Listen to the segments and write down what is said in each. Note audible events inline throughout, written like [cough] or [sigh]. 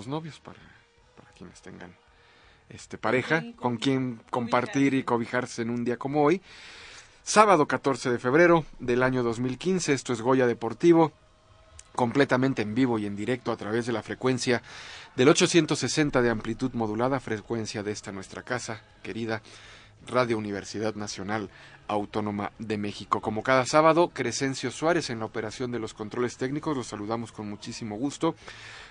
los Novios para, para quienes tengan este pareja con quien compartir y cobijarse en un día como hoy. Sábado 14 de febrero del año 2015, esto es Goya Deportivo, completamente en vivo y en directo a través de la frecuencia del 860 de amplitud modulada, frecuencia de esta nuestra casa querida Radio Universidad Nacional Autónoma de México. Como cada sábado, Crescencio Suárez en la operación de los controles técnicos, los saludamos con muchísimo gusto.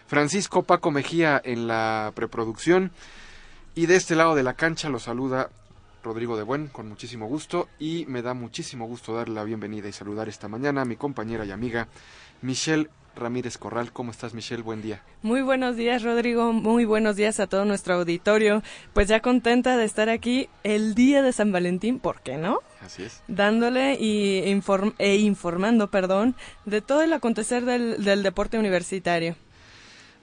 Francisco Paco Mejía en la preproducción. Y de este lado de la cancha lo saluda Rodrigo de Buen con muchísimo gusto y me da muchísimo gusto darle la bienvenida y saludar esta mañana a mi compañera y amiga Michelle Ramírez Corral. ¿Cómo estás, Michelle? Buen día. Muy buenos días, Rodrigo. Muy buenos días a todo nuestro auditorio. Pues ya contenta de estar aquí el día de San Valentín, ¿por qué no? Así es. Dándole y e informando, perdón, de todo el acontecer del, del deporte universitario.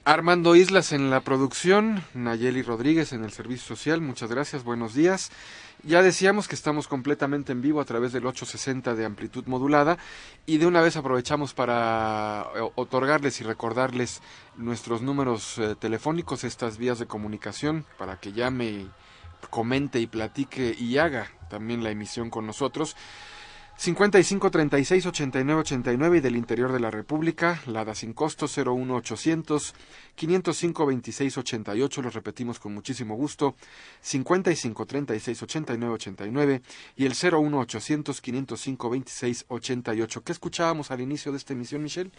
Armando Islas en la producción, Nayeli Rodríguez en el servicio social, muchas gracias, buenos días. Ya decíamos que estamos completamente en vivo a través del 860 de amplitud modulada y de una vez aprovechamos para eh, otorgarles y recordarles nuestros números eh, telefónicos, estas vías de comunicación, para que llame, comente y platique y haga también la emisión con nosotros. 55 36 89 89 y del interior de la República, Lada sin costo 01 800 505 26 88, los repetimos con muchísimo gusto, 55 36 89 89 y el 01 800 505 26 88. ¿Qué escuchábamos al inicio de esta emisión, Michelle?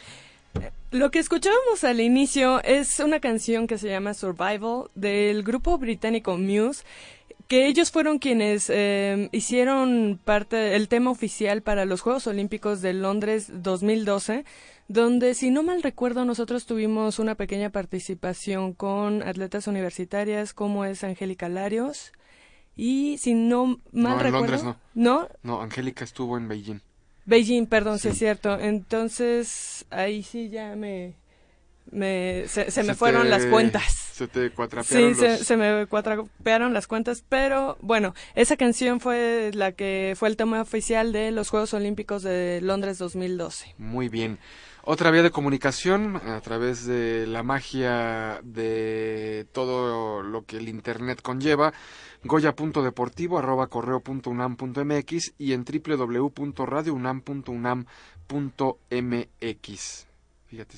Lo que escuchábamos al inicio es una canción que se llama Survival del grupo británico Muse que ellos fueron quienes eh, hicieron parte el tema oficial para los Juegos Olímpicos de Londres 2012, donde si no mal recuerdo nosotros tuvimos una pequeña participación con atletas universitarias como es Angélica Larios y si no mal no, recuerdo Londres no. no no Angélica estuvo en Beijing Beijing perdón sí. es cierto entonces ahí sí ya me me se, se me fueron te, las cuentas se te cuatrapearon Sí, los... se, se, me cuatrapearon las cuentas, pero bueno, esa canción fue la que fue el tema oficial de los Juegos Olímpicos de Londres 2012. Muy bien. Otra vía de comunicación a través de la magia de todo lo que el Internet conlleva, goya.deportivo arroba correo.unam.mx y en www.radiounam.unam.mx. Fíjate,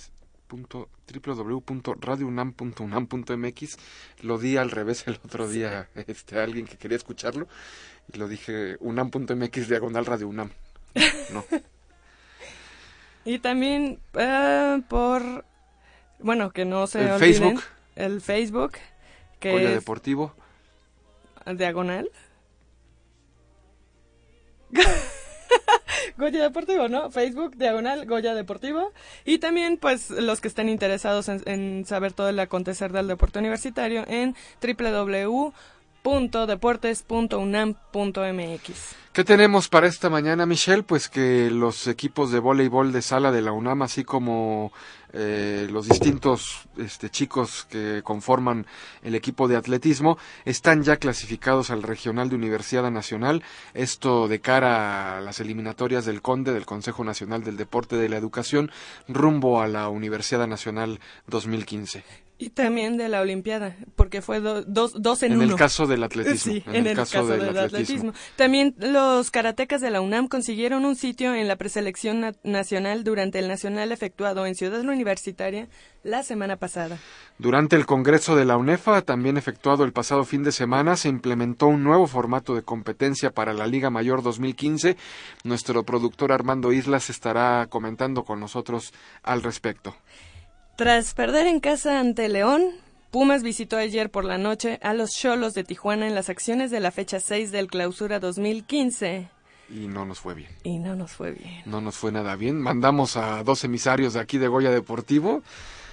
www.radiounam.unam.mx lo di al revés el otro día este, a alguien que quería escucharlo y lo dije unam.mx diagonal radio unam. No. [laughs] Y también uh, por bueno que no se el olviden, Facebook. el Facebook que es Deportivo. diagonal [laughs] Goya Deportivo, ¿no? Facebook, diagonal, Goya Deportivo. Y también, pues, los que estén interesados en, saber todo el acontecer del deporte universitario en www.deportes.unam.mx. ¿Qué tenemos para esta mañana, Michelle? Pues que los equipos de voleibol de sala de la UNAM, así como eh, los distintos este, chicos que conforman el equipo de atletismo, están ya clasificados al Regional de Universidad Nacional. Esto de cara a las eliminatorias del CONDE, del Consejo Nacional del Deporte de la Educación, rumbo a la Universidad Nacional 2015. Y también de la Olimpiada, porque fue do, dos, dos en, en uno. el caso del atletismo. Sí, en, en el, el, caso, caso del, del atletismo. atletismo. También los karatecas de la UNAM consiguieron un sitio en la preselección na nacional durante el nacional efectuado en Ciudad Universitaria la semana pasada. Durante el Congreso de la UNEFA, también efectuado el pasado fin de semana, se implementó un nuevo formato de competencia para la Liga Mayor 2015. Nuestro productor Armando Islas estará comentando con nosotros al respecto. Tras perder en casa ante León, Pumas visitó ayer por la noche a los Cholos de Tijuana en las acciones de la fecha 6 del Clausura 2015. Y no nos fue bien. Y no nos fue bien. No nos fue nada bien. Mandamos a dos emisarios de aquí de Goya Deportivo.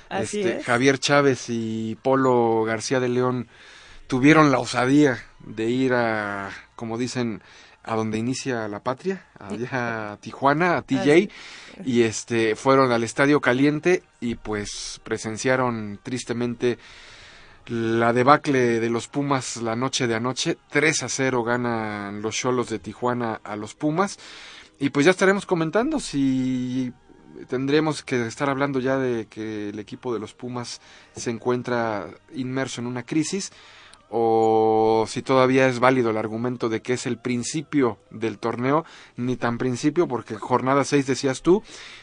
Así este, es. Javier Chávez y Polo García de León tuvieron la osadía de ir a, como dicen, a donde inicia la patria, allá a [laughs] Tijuana, a TJ, y este fueron al Estadio Caliente y pues presenciaron tristemente la debacle de los Pumas la noche de anoche, 3 a 0 ganan los Cholos de Tijuana a los Pumas. Y pues ya estaremos comentando si tendremos que estar hablando ya de que el equipo de los Pumas se encuentra inmerso en una crisis o si todavía es válido el argumento de que es el principio del torneo, ni tan principio, porque jornada 6 decías tú,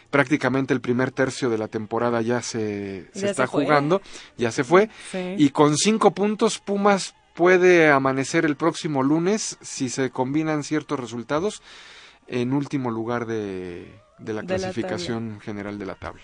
prácticamente el primer tercio de la temporada ya se, se está jugando, ya se fue, y con cinco puntos Pumas puede amanecer el próximo lunes si se combinan ciertos resultados en último lugar de, de la clasificación general de la tabla.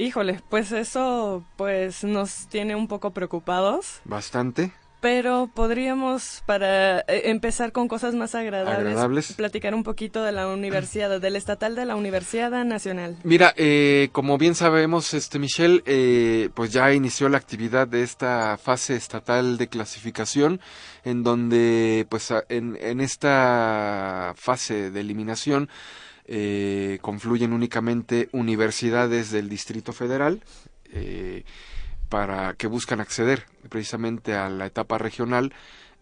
Híjole, pues eso pues nos tiene un poco preocupados. Bastante pero podríamos, para eh, empezar con cosas más agradables, platicar un poquito de la universidad, del estatal de la Universidad Nacional. Mira, eh, como bien sabemos, este Michelle, eh, pues ya inició la actividad de esta fase estatal de clasificación, en donde, pues, en, en esta fase de eliminación, confluyen únicamente universidades del Distrito Federal. Eh, para que buscan acceder precisamente a la etapa regional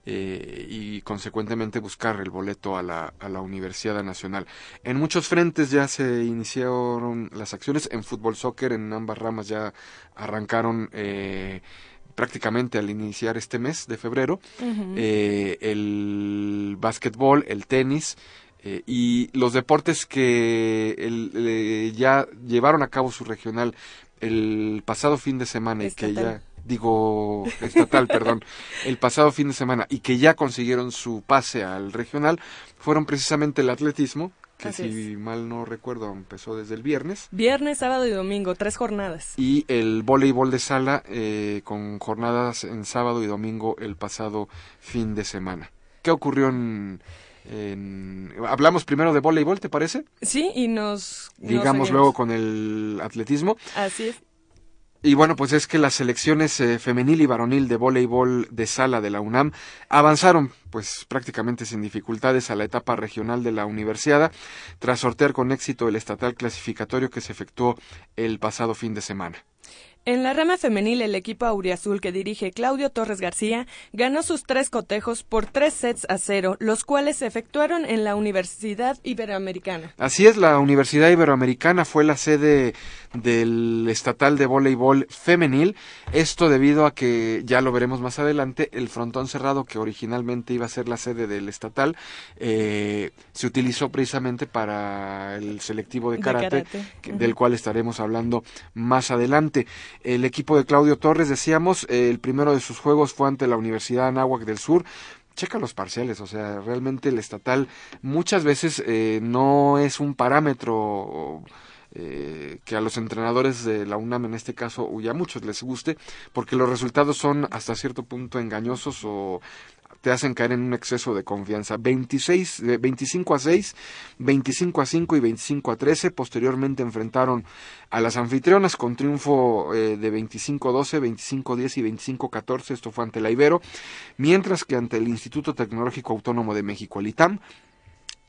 eh, y consecuentemente buscar el boleto a la, a la Universidad Nacional. En muchos frentes ya se iniciaron las acciones, en fútbol, soccer, en ambas ramas ya arrancaron eh, prácticamente al iniciar este mes de febrero, eh, el básquetbol, el tenis, y los deportes que ya llevaron a cabo su regional el pasado fin de semana y que ya digo estatal, [laughs] perdón, el pasado fin de semana y que ya consiguieron su pase al regional fueron precisamente el atletismo, que si mal no recuerdo empezó desde el viernes. Viernes, sábado y domingo, tres jornadas. Y el voleibol de sala eh, con jornadas en sábado y domingo el pasado fin de semana. ¿Qué ocurrió en, hablamos primero de voleibol, ¿te parece? Sí, y nos... Digamos luego con el atletismo. Así es. Y bueno, pues es que las selecciones eh, femenil y varonil de voleibol de sala de la UNAM avanzaron pues prácticamente sin dificultades a la etapa regional de la universidad tras sortear con éxito el estatal clasificatorio que se efectuó el pasado fin de semana. En la rama femenil, el equipo auriazul que dirige Claudio Torres García ganó sus tres cotejos por tres sets a cero, los cuales se efectuaron en la Universidad Iberoamericana. Así es, la Universidad Iberoamericana fue la sede del estatal de voleibol femenil. Esto debido a que, ya lo veremos más adelante, el frontón cerrado que originalmente iba a ser la sede del estatal eh, se utilizó precisamente para el selectivo de karate, del cual estaremos hablando más adelante. El equipo de Claudio Torres, decíamos, eh, el primero de sus juegos fue ante la Universidad Anáhuac del Sur, checa los parciales, o sea, realmente el estatal muchas veces eh, no es un parámetro eh, que a los entrenadores de la UNAM en este caso, y a muchos les guste, porque los resultados son hasta cierto punto engañosos o te hacen caer en un exceso de confianza. 26, 25 a 6, 25 a 5 y 25 a 13. Posteriormente enfrentaron a las anfitrionas con triunfo eh, de 25 a 12, 25 a 10 y 25 a 14. Esto fue ante la Ibero. Mientras que ante el Instituto Tecnológico Autónomo de México, el ITAM,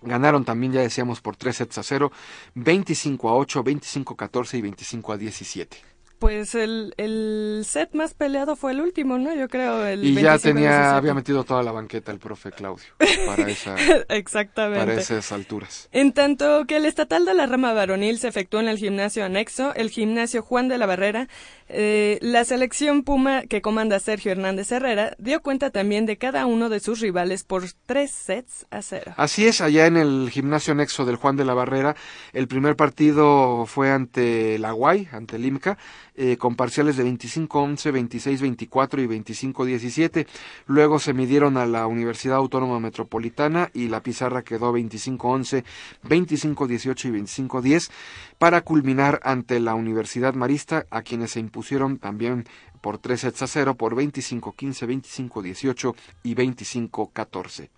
Ganaron también, ya decíamos, por 3 sets a 0, 25 a 8, 25 a 14 y 25 a 17 pues el, el set más peleado fue el último, ¿no? Yo creo. El y ya tenía, había metido toda la banqueta el profe Claudio para, [laughs] esa, Exactamente. para esas alturas. En tanto que el estatal de la rama varonil se efectuó en el gimnasio anexo, el gimnasio Juan de la Barrera, eh, la selección Puma que comanda Sergio Hernández Herrera dio cuenta también de cada uno de sus rivales por tres sets a cero. Así es, allá en el gimnasio anexo del Juan de la Barrera, el primer partido fue ante la Guay, ante el IMCA, eh, con parciales de 25-11, 26-24 y 25-17. Luego se midieron a la Universidad Autónoma Metropolitana y la pizarra quedó 25-11, 25-18 y 25-10 para culminar ante la Universidad Marista, a quienes se impusieron también por 3 sets a 0 por 25-15, 25-18 y 25-14.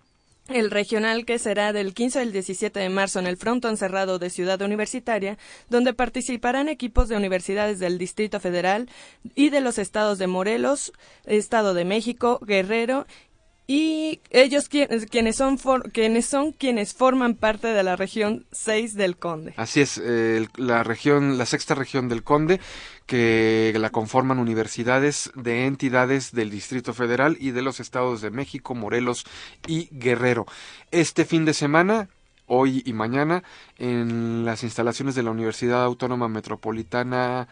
El regional que será del 15 al 17 de marzo en el frontón cerrado de Ciudad Universitaria, donde participarán equipos de universidades del Distrito Federal y de los estados de Morelos, Estado de México, Guerrero y ellos quienes son quienes son quienes forman parte de la región 6 del Conde. Así es, la región la sexta región del Conde que la conforman universidades de entidades del Distrito Federal y de los estados de México, Morelos y Guerrero. Este fin de semana hoy y mañana en las instalaciones de la Universidad Autónoma Metropolitana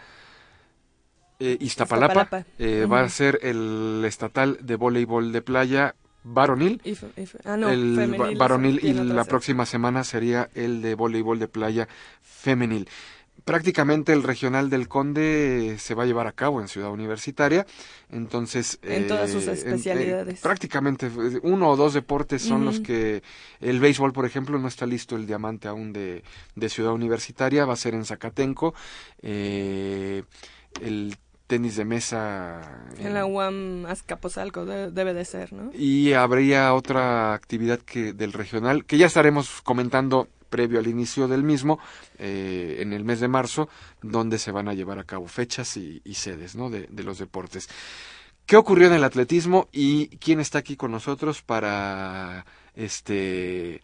eh, Iztapalapa. Iztapalapa. Eh, Va a ser el estatal de voleibol de playa varonil. Y fe- y fe- ah, no, el femenil, varonil y la próxima semana sería el de voleibol de playa femenil. Prácticamente el regional del Conde se va a llevar a cabo en Ciudad Universitaria, entonces En todas sus eh, especialidades. prácticamente eh, uno o dos deportes son los que el béisbol, por ejemplo, no está listo el diamante aún de, de Ciudad Universitaria, va a ser en Zacatenco, eh, el tenis de mesa En la UAM Azcapotzalco de- debe de ser, ¿no? y habría otra actividad que del regional que ya estaremos comentando previo al inicio del mismo eh, en el mes de marzo donde se van a llevar a cabo fechas y, y sedes ¿no? de, de los deportes qué ocurrió en el atletismo y quién está aquí con nosotros para este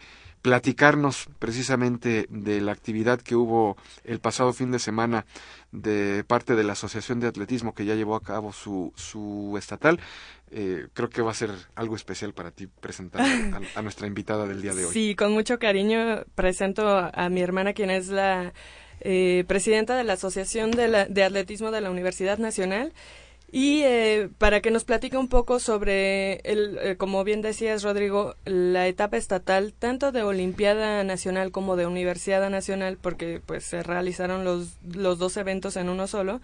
platicarnos precisamente de la actividad que hubo el pasado fin de semana de parte de la Asociación de Atletismo que ya llevó a cabo su, su estatal. Eh, creo que va a ser algo especial para ti presentar a, nuestra invitada del día de hoy. Sí, con mucho cariño presento a, a mi hermana, quien es la eh, presidenta de la Asociación de, la- de Atletismo de la Universidad Nacional. Y eh, para que nos platique un poco sobre, el, eh, como bien decías, Rodrigo, la etapa estatal, tanto de Olimpiada Nacional como de Universidad Nacional, porque pues se realizaron los, los dos eventos en uno solo,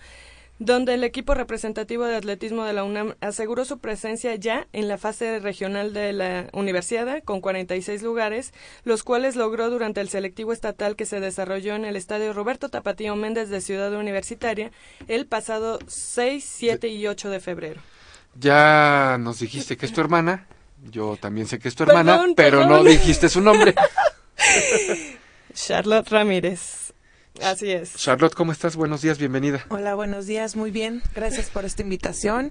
donde el equipo representativo de atletismo de la UNAM aseguró su presencia ya en la fase regional de la universidad con 46 lugares, los cuales logró durante el selectivo estatal que se desarrolló en el estadio Roberto Tapatío Méndez de Ciudad Universitaria el pasado 6, 7 y 8 de febrero. Ya nos dijiste que es tu hermana. Yo también sé que es tu hermana, Perdón, pero no dijiste su nombre. [laughs] Charlotte Ramírez. Así es. Charlotte, ¿cómo estás? Buenos días, bienvenida. Hola, buenos días, muy bien. Gracias por esta invitación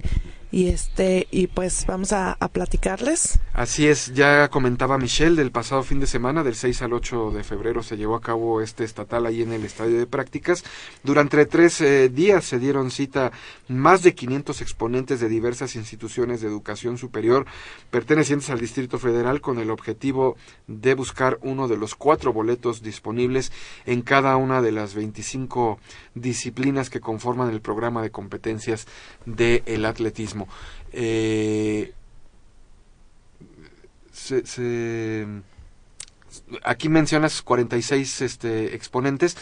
y este y pues vamos a, a platicarles. Así es, ya comentaba Michelle del pasado fin de semana, del 6 al 8 de febrero se llevó a cabo este estatal ahí en el estadio de prácticas. Durante tres eh, días se dieron cita más de 500 exponentes de diversas instituciones de educación superior pertenecientes al Distrito Federal con el objetivo de buscar uno de los cuatro boletos disponibles en cada una de las 25 disciplinas que conforman el programa de competencias del atletismo. Eh, se, se- aquí mencionas 46 este, exponentes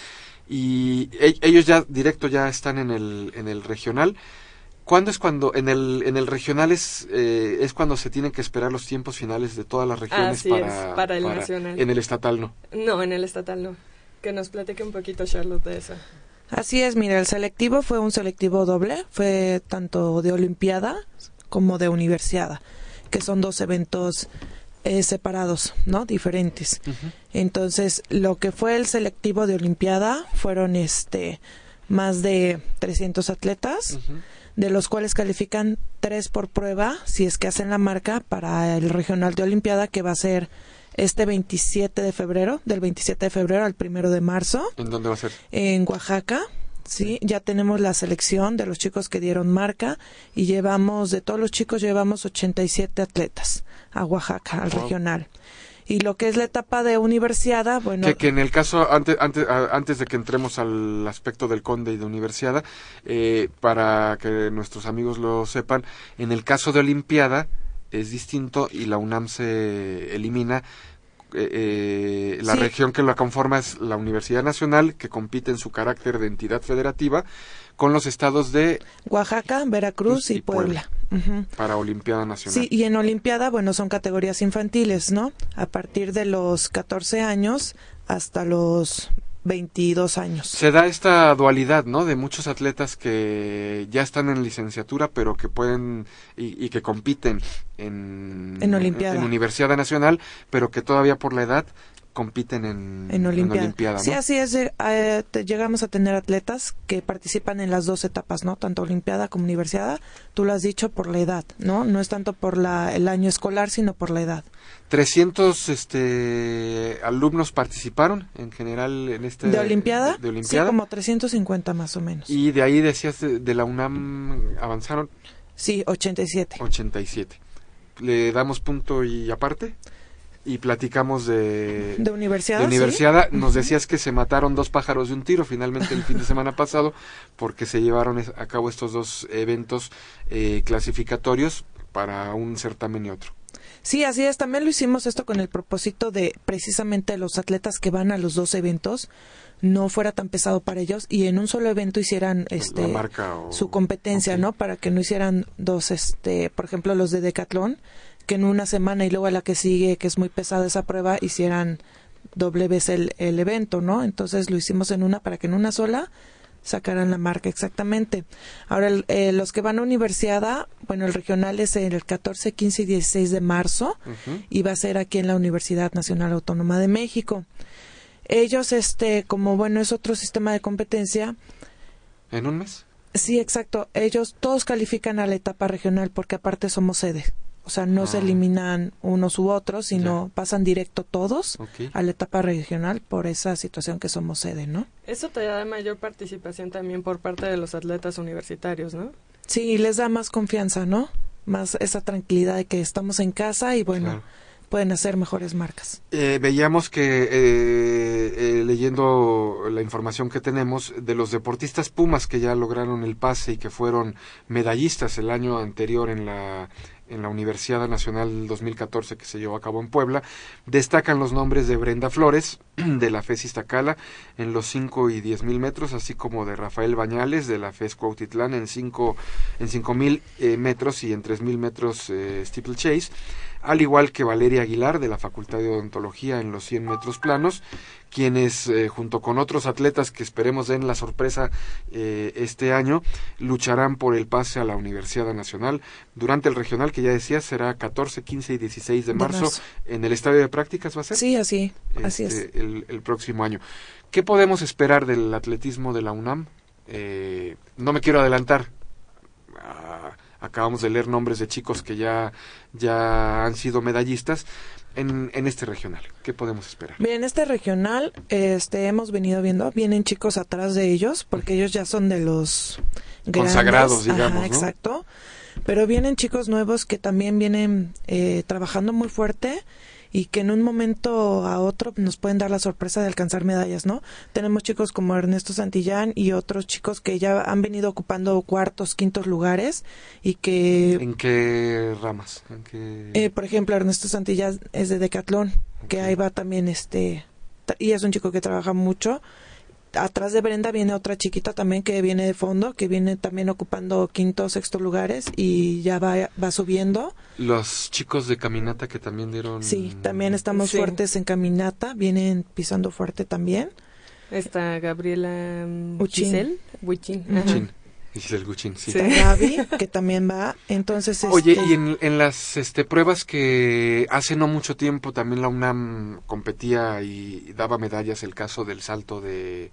y e- ellos ya directo ya están en el, en el regional. ¿Cuándo es cuando en el, en el regional es, eh, es cuando se tienen que esperar los tiempos finales de todas las regiones Así para, es, para el nacional. En el estatal no. No, en el estatal no. Que nos platique un poquito Charlotte de eso. Así es, mira, el selectivo fue un selectivo doble, fue tanto de olimpiada como de universidad, que son dos eventos eh, separados, ¿no? Diferentes. Entonces, lo que fue el selectivo de olimpiada fueron este más de 300 atletas. de los cuales califican tres por prueba si es que hacen la marca para el regional de Olimpiada que va a ser este 27 de febrero, del 27 de febrero al primero de marzo ¿En dónde va a ser? en Oaxaca. Sí, ya tenemos la selección de los chicos que dieron marca y llevamos, de todos los chicos, llevamos 87 atletas a Oaxaca, al Wow. regional. Y lo que es la etapa de universidad, bueno, Que, que en el caso, antes, antes, antes de que entremos al aspecto del conde y de universidad, eh, para que nuestros amigos lo sepan, en el caso de Olimpiada es distinto y la UNAM se elimina. Eh, eh, la Sí. región que la conforma es la Universidad Nacional, que compite en su carácter de entidad federativa con los estados de Oaxaca, Veracruz Y y, Puebla. Para Olimpiada Nacional. Sí, y en Olimpiada, bueno, son categorías infantiles, ¿no? A partir de los 14 años hasta los 22 años. Se da esta dualidad, ¿no? De muchos atletas que ya están en licenciatura, pero que pueden y, y que compiten en, En Olimpiada. en Universidad Nacional, pero que todavía por la edad compiten en, En Olimpiada. Olimpiada, ¿no? Sí, así es. eh, eh, te- llegamos a tener atletas que participan en las dos etapas, ¿no? Tanto Olimpiada como Universidad. Tú lo has dicho por la edad, ¿no? No es tanto por la, el año escolar, sino por la edad. 300 este, alumnos participaron en general en este ¿De Olimpiada? de, de Olimpiada. Sí, como 350 más o menos. Y de ahí decías de, de la UNAM avanzaron Sí, 87. 87. ¿Le damos punto y aparte? Y platicamos de, de universidad. de universidad. Nos decías que se mataron dos pájaros de un tiro finalmente el fin de semana pasado porque se llevaron a cabo estos dos eventos eh, clasificatorios para un certamen y otro. Sí, así es. También lo hicimos esto con el propósito de precisamente los atletas que van a los dos eventos no fuera tan pesado para ellos y en un solo evento hicieran este La marca o- su competencia. ¿no? Para que no hicieran dos, este, por ejemplo, los de Decathlon, que en una semana y luego a la que sigue, que es muy pesada esa prueba, hicieran doble vez el, el evento, ¿no? Entonces lo hicimos en una para que en una sola sacaran la marca exactamente. Ahora, el- eh, los que van a universidad, bueno, el regional es el 14, 15 y 16 de marzo y va a ser aquí en la Universidad Nacional Autónoma de México. Ellos, este, como bueno, es otro sistema de competencia, ¿En un mes? sí, exacto, ellos todos califican a la etapa regional porque aparte somos sede. O sea, no se Ah. eliminan unos u otros, sino pasan directo todos a la etapa regional por esa situación que somos sede, ¿no? Eso te da mayor participación también por parte de los atletas universitarios, ¿no? Sí, y les da más confianza, ¿no? Más esa tranquilidad de que estamos en casa y bueno, Claro. pueden hacer mejores marcas. Eh, veíamos que eh, eh, leyendo la información que tenemos de los deportistas Pumas que ya lograron el pase y que fueron medallistas el año anterior en la en la Universidad Nacional 2014 que se llevó a cabo en Puebla, destacan los nombres de Brenda Flores, [clears throat] de la FES Iztacala, en los 5 y 10 mil metros, así como de Rafael Bañales, de la FES Cuautitlán, en 5 en mil eh, metros y en 3 mil metros eh, steeplechase, al igual que Valeria Aguilar, de la Facultad de Odontología, en los 100 metros planos, quienes, eh, junto con otros atletas que esperemos den la sorpresa eh, este año, lucharán por el pase a la Universidad Nacional durante el regional, que ya decía será 14, 15 y 16 de De marzo, marzo. en el estadio de prácticas, ¿va a ser? Sí, así, así es. este, El, el próximo año. ¿Qué podemos esperar del atletismo de la UNAM? Eh, no me quiero adelantar. Acabamos de leer nombres de chicos que ya, ya han sido medallistas en, en este regional. ¿Qué podemos esperar? Bien, este regional, este, hemos venido viendo, vienen chicos atrás de ellos, porque ellos ya son de los grandes. Consagrados, digamos, Ajá, ¿no? exacto. Pero vienen chicos nuevos que también vienen eh, trabajando muy fuerte y que en un momento a otro nos pueden dar la sorpresa de alcanzar medallas, ¿no? Tenemos chicos como Ernesto Santillán y otros chicos que ya han venido ocupando cuartos, quintos lugares y que ¿En qué ramas? ¿En qué... eh, por ejemplo, Ernesto Santillán es de Decathlon, que ahí va también este y es un chico que trabaja mucho. Atrás de Brenda viene otra chiquita también que viene de fondo, que viene también ocupando quinto o sexto lugares y ya va, va subiendo. Los chicos de caminata que también dieron... Sí, también estamos Sí. fuertes en caminata, vienen pisando fuerte también. Está Gabriela Uchín. Giselle Huichín. Guchín. Giselle Guchín, sí. Sí. Gaby, [laughs] que también va. Entonces, Oye, este, y en, en las este, pruebas que hace no mucho tiempo también la UNAM competía y daba medallas, el caso del salto de,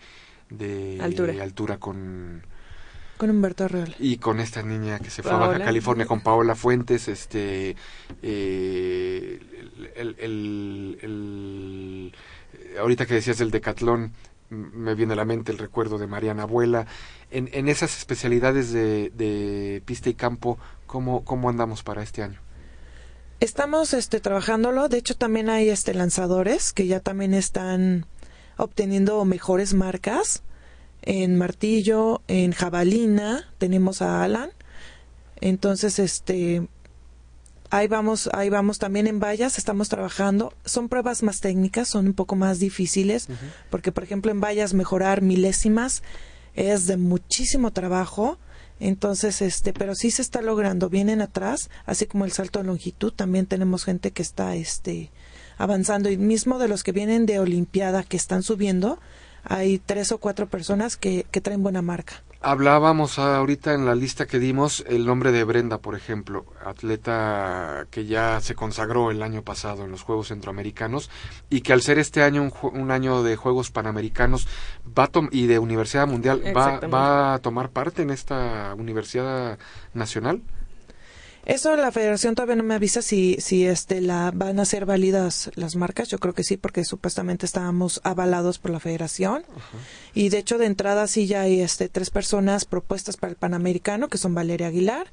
de Altura. con con Humberto Arreola. y con esta niña que se fue a. Baja California con Paola Fuentes, este eh, el, el- el- el- ahorita que decías del decatlón me viene a la mente el recuerdo de Mariana Abuela. En, en esas especialidades de, de pista y campo, ¿cómo, ¿cómo andamos para este año? Estamos este trabajándolo, de hecho también hay este lanzadores que ya también están obteniendo mejores marcas en martillo, en jabalina, tenemos a Alan. Entonces, este ahí vamos, ahí vamos también en vallas, estamos trabajando. Son pruebas más técnicas, son un poco más difíciles, porque por ejemplo en vallas mejorar milésimas es de muchísimo trabajo. Entonces, este, pero sí se está logrando. Vienen atrás, así como el salto de longitud, también tenemos gente que está, este, avanzando. Y mismo de los que vienen de Olimpiada que están subiendo, hay tres o cuatro personas que, que traen buena marca. Hablábamos ahorita en la lista que dimos el nombre de Brenda, por ejemplo, atleta que ya se consagró el año pasado en los Juegos Centroamericanos y que al ser este año un, un año de Juegos Panamericanos va a tom- y de Universidad Mundial va a tomar parte en esta Universidad Nacional. Eso la federación todavía no me avisa si, si este, la, van a ser válidas las marcas. Yo creo que sí, porque supuestamente estábamos avalados por la federación. Y de hecho, de entrada sí ya hay este, tres personas propuestas para el Panamericano, que son Valeria Aguilar,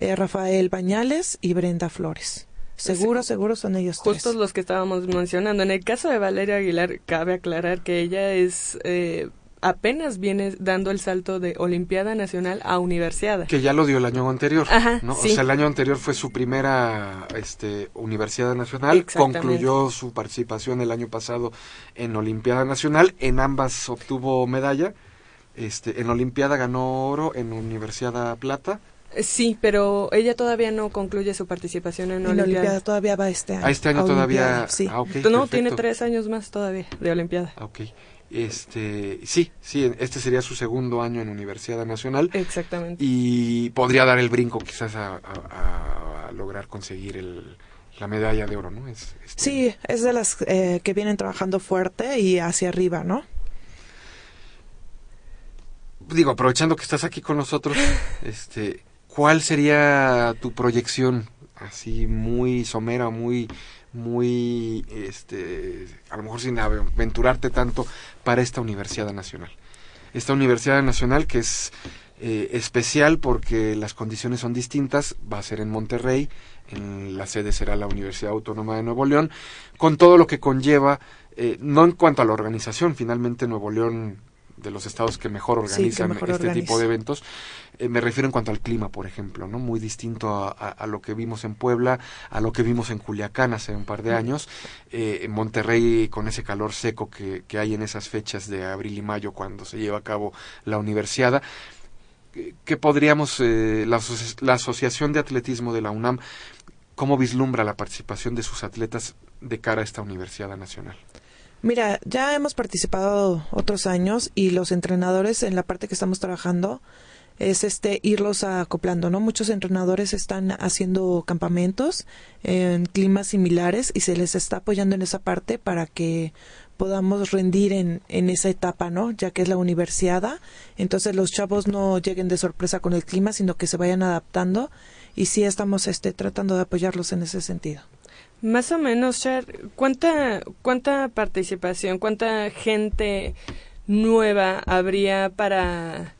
eh, Rafael Bañales y Brenda Flores. Seguro, seguro son ellos tres. Justos los que estábamos mencionando. En el caso de Valeria Aguilar, cabe aclarar que ella es eh, apenas viene dando el salto de Olimpiada Nacional a Universiada. Que ya lo dio el año anterior. Ajá, ¿no? sí. O sea, el año anterior fue su primera este, Universidad Nacional. Concluyó su participación el año pasado en Olimpiada Nacional. En ambas obtuvo medalla. Este, en Olimpiada ganó oro, en Universidad plata. Sí, pero ella todavía no concluye su participación en En Olimpiada. Olimpiada todavía va este año. A este año A todavía. Olimpiada, Sí. Ah, no, perfecto. tiene tres años más todavía de Olimpiada. Ah, ok. Este, sí, sí, este sería su segundo año en Universidad Nacional. Exactamente. y podría dar el brinco quizás a, a- a- a lograr conseguir el, la medalla de oro, ¿no? Es, este, Sí, es de las eh, que vienen trabajando fuerte y hacia arriba, ¿no? Digo, aprovechando que estás aquí con nosotros, [laughs] este, ¿cuál sería tu proyección así muy somera, muy muy este, a lo mejor sin aventurarte tanto para esta Universidad Nacional? Esta Universidad Nacional que es eh, especial porque las condiciones son distintas, va a ser en Monterrey, en la sede será la Universidad Autónoma de Nuevo León, con todo lo que conlleva, eh, no en cuanto a la organización, finalmente Nuevo León de los estados que mejor Sí, que organizan mejor este organiza. tipo de eventos, eh, me refiero en cuanto al clima, por ejemplo, ¿no? Muy distinto a, a- a lo que vimos en Puebla, a lo que vimos en Culiacán hace un par de años, eh, en Monterrey con ese calor seco que, que hay en esas fechas de abril y mayo cuando se lleva a cabo la universidad. ¿Qué- ¿Qué podríamos, eh, la, la Asociación de Atletismo de la UNAM, cómo vislumbra la participación de sus atletas de cara a esta Universidad Nacional? Mira, ya hemos participado otros años y los entrenadores en la parte que estamos trabajando es este irlos acoplando, ¿no? Muchos entrenadores están haciendo campamentos en climas similares y se les está apoyando en esa parte para que podamos rendir en, en esa etapa, ¿no? Ya que es la universidad, entonces los chavos no lleguen de sorpresa con el clima, sino que se vayan adaptando y sí estamos este tratando de apoyarlos en ese sentido. Más o menos, Char, ¿cuánta, ¿cuánta participación, cuánta gente nueva habría para,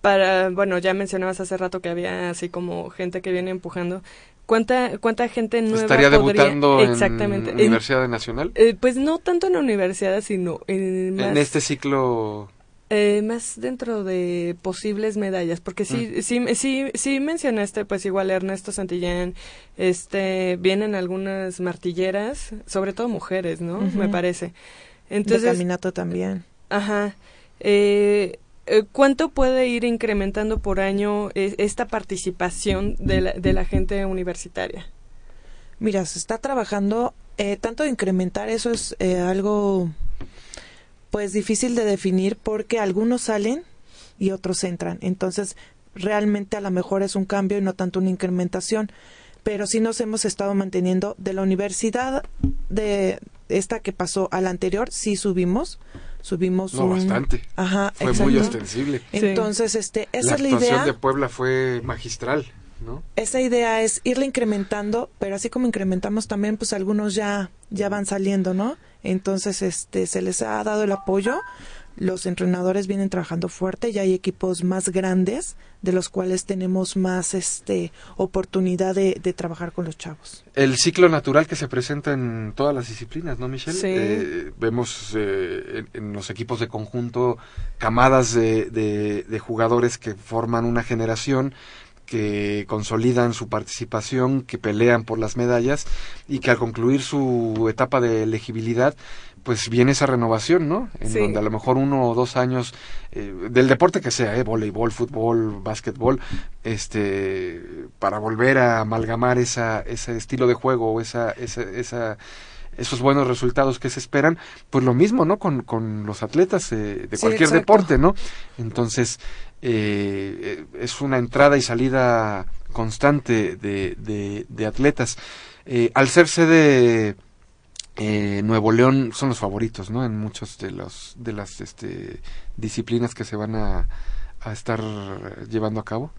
para, bueno, ya mencionabas hace rato que había así como gente que viene empujando. ¿Cuánta, cuánta gente nueva ¿Estaría podría- debutando Exactamente. en En- Universidad Nacional? eh, pues no tanto en la universidad, sino en, más, En este ciclo eh, más dentro de posibles medallas, porque sí, Mm. sí, sí, sí mencionaste, pues igual Ernesto Santillán, este, vienen algunas martilleras, sobre todo mujeres, ¿no? Me parece. de Entonces, caminato también. ajá, eh, eh, ¿cuánto puede ir incrementando por año eh, esta participación de la, de la gente universitaria? Mira, se está trabajando, eh, tanto de incrementar eso es eh, algo pues difícil de definir porque algunos salen y otros entran. Entonces, realmente a lo mejor es un cambio y no tanto una incrementación. Pero sí nos hemos estado manteniendo de la universidad de esta que pasó a la anterior, sí subimos. Subimos No, un... bastante. Ajá, Fue muy ostensible. Sí. Entonces, este, esa la es la idea. de Puebla fue magistral, ¿no? Esa idea es irla incrementando, pero así como incrementamos también, pues algunos ya, ya van saliendo, ¿no? Entonces, este, se les ha dado el apoyo, los entrenadores vienen trabajando fuerte, ya hay equipos más grandes, de los cuales tenemos más, este, oportunidad de, de trabajar con los chavos. El ciclo natural que se presenta en todas las disciplinas, ¿no, Michelle? Sí. Eh, vemos eh, en, en los equipos de conjunto camadas de, de- de jugadores que forman una generación que consolidan su participación, que pelean por las medallas y que al concluir su etapa de elegibilidad, pues viene esa renovación, ¿no? En Sí. donde a lo mejor uno o dos años eh, del deporte que sea, ¿eh? voleibol, fútbol, básquetbol, este, para volver a amalgamar esa, ese estilo de juego o esa, esa, esa, esos buenos resultados que se esperan, pues lo mismo, ¿no? Con, con los atletas eh, de Sí, cualquier exacto. deporte, ¿no? Entonces, eh, es una entrada y salida constante de, de, de atletas. Eh, al ser sede eh, Nuevo León son los favoritos, ¿no? En muchos de los de las este, disciplinas que se van a, a estar llevando a cabo.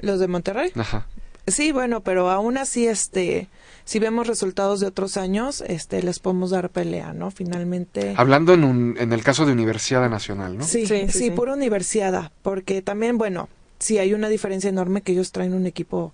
¿Los de Monterrey? Ajá. Sí, bueno, pero aún así, este, si vemos resultados de otros años, este, les podemos dar pelea, ¿no? Finalmente. Hablando en un en el caso de Universidad Nacional, ¿no? Sí, Sí, sí, pura universidad, porque también, bueno, sí hay una diferencia enorme que ellos traen un equipo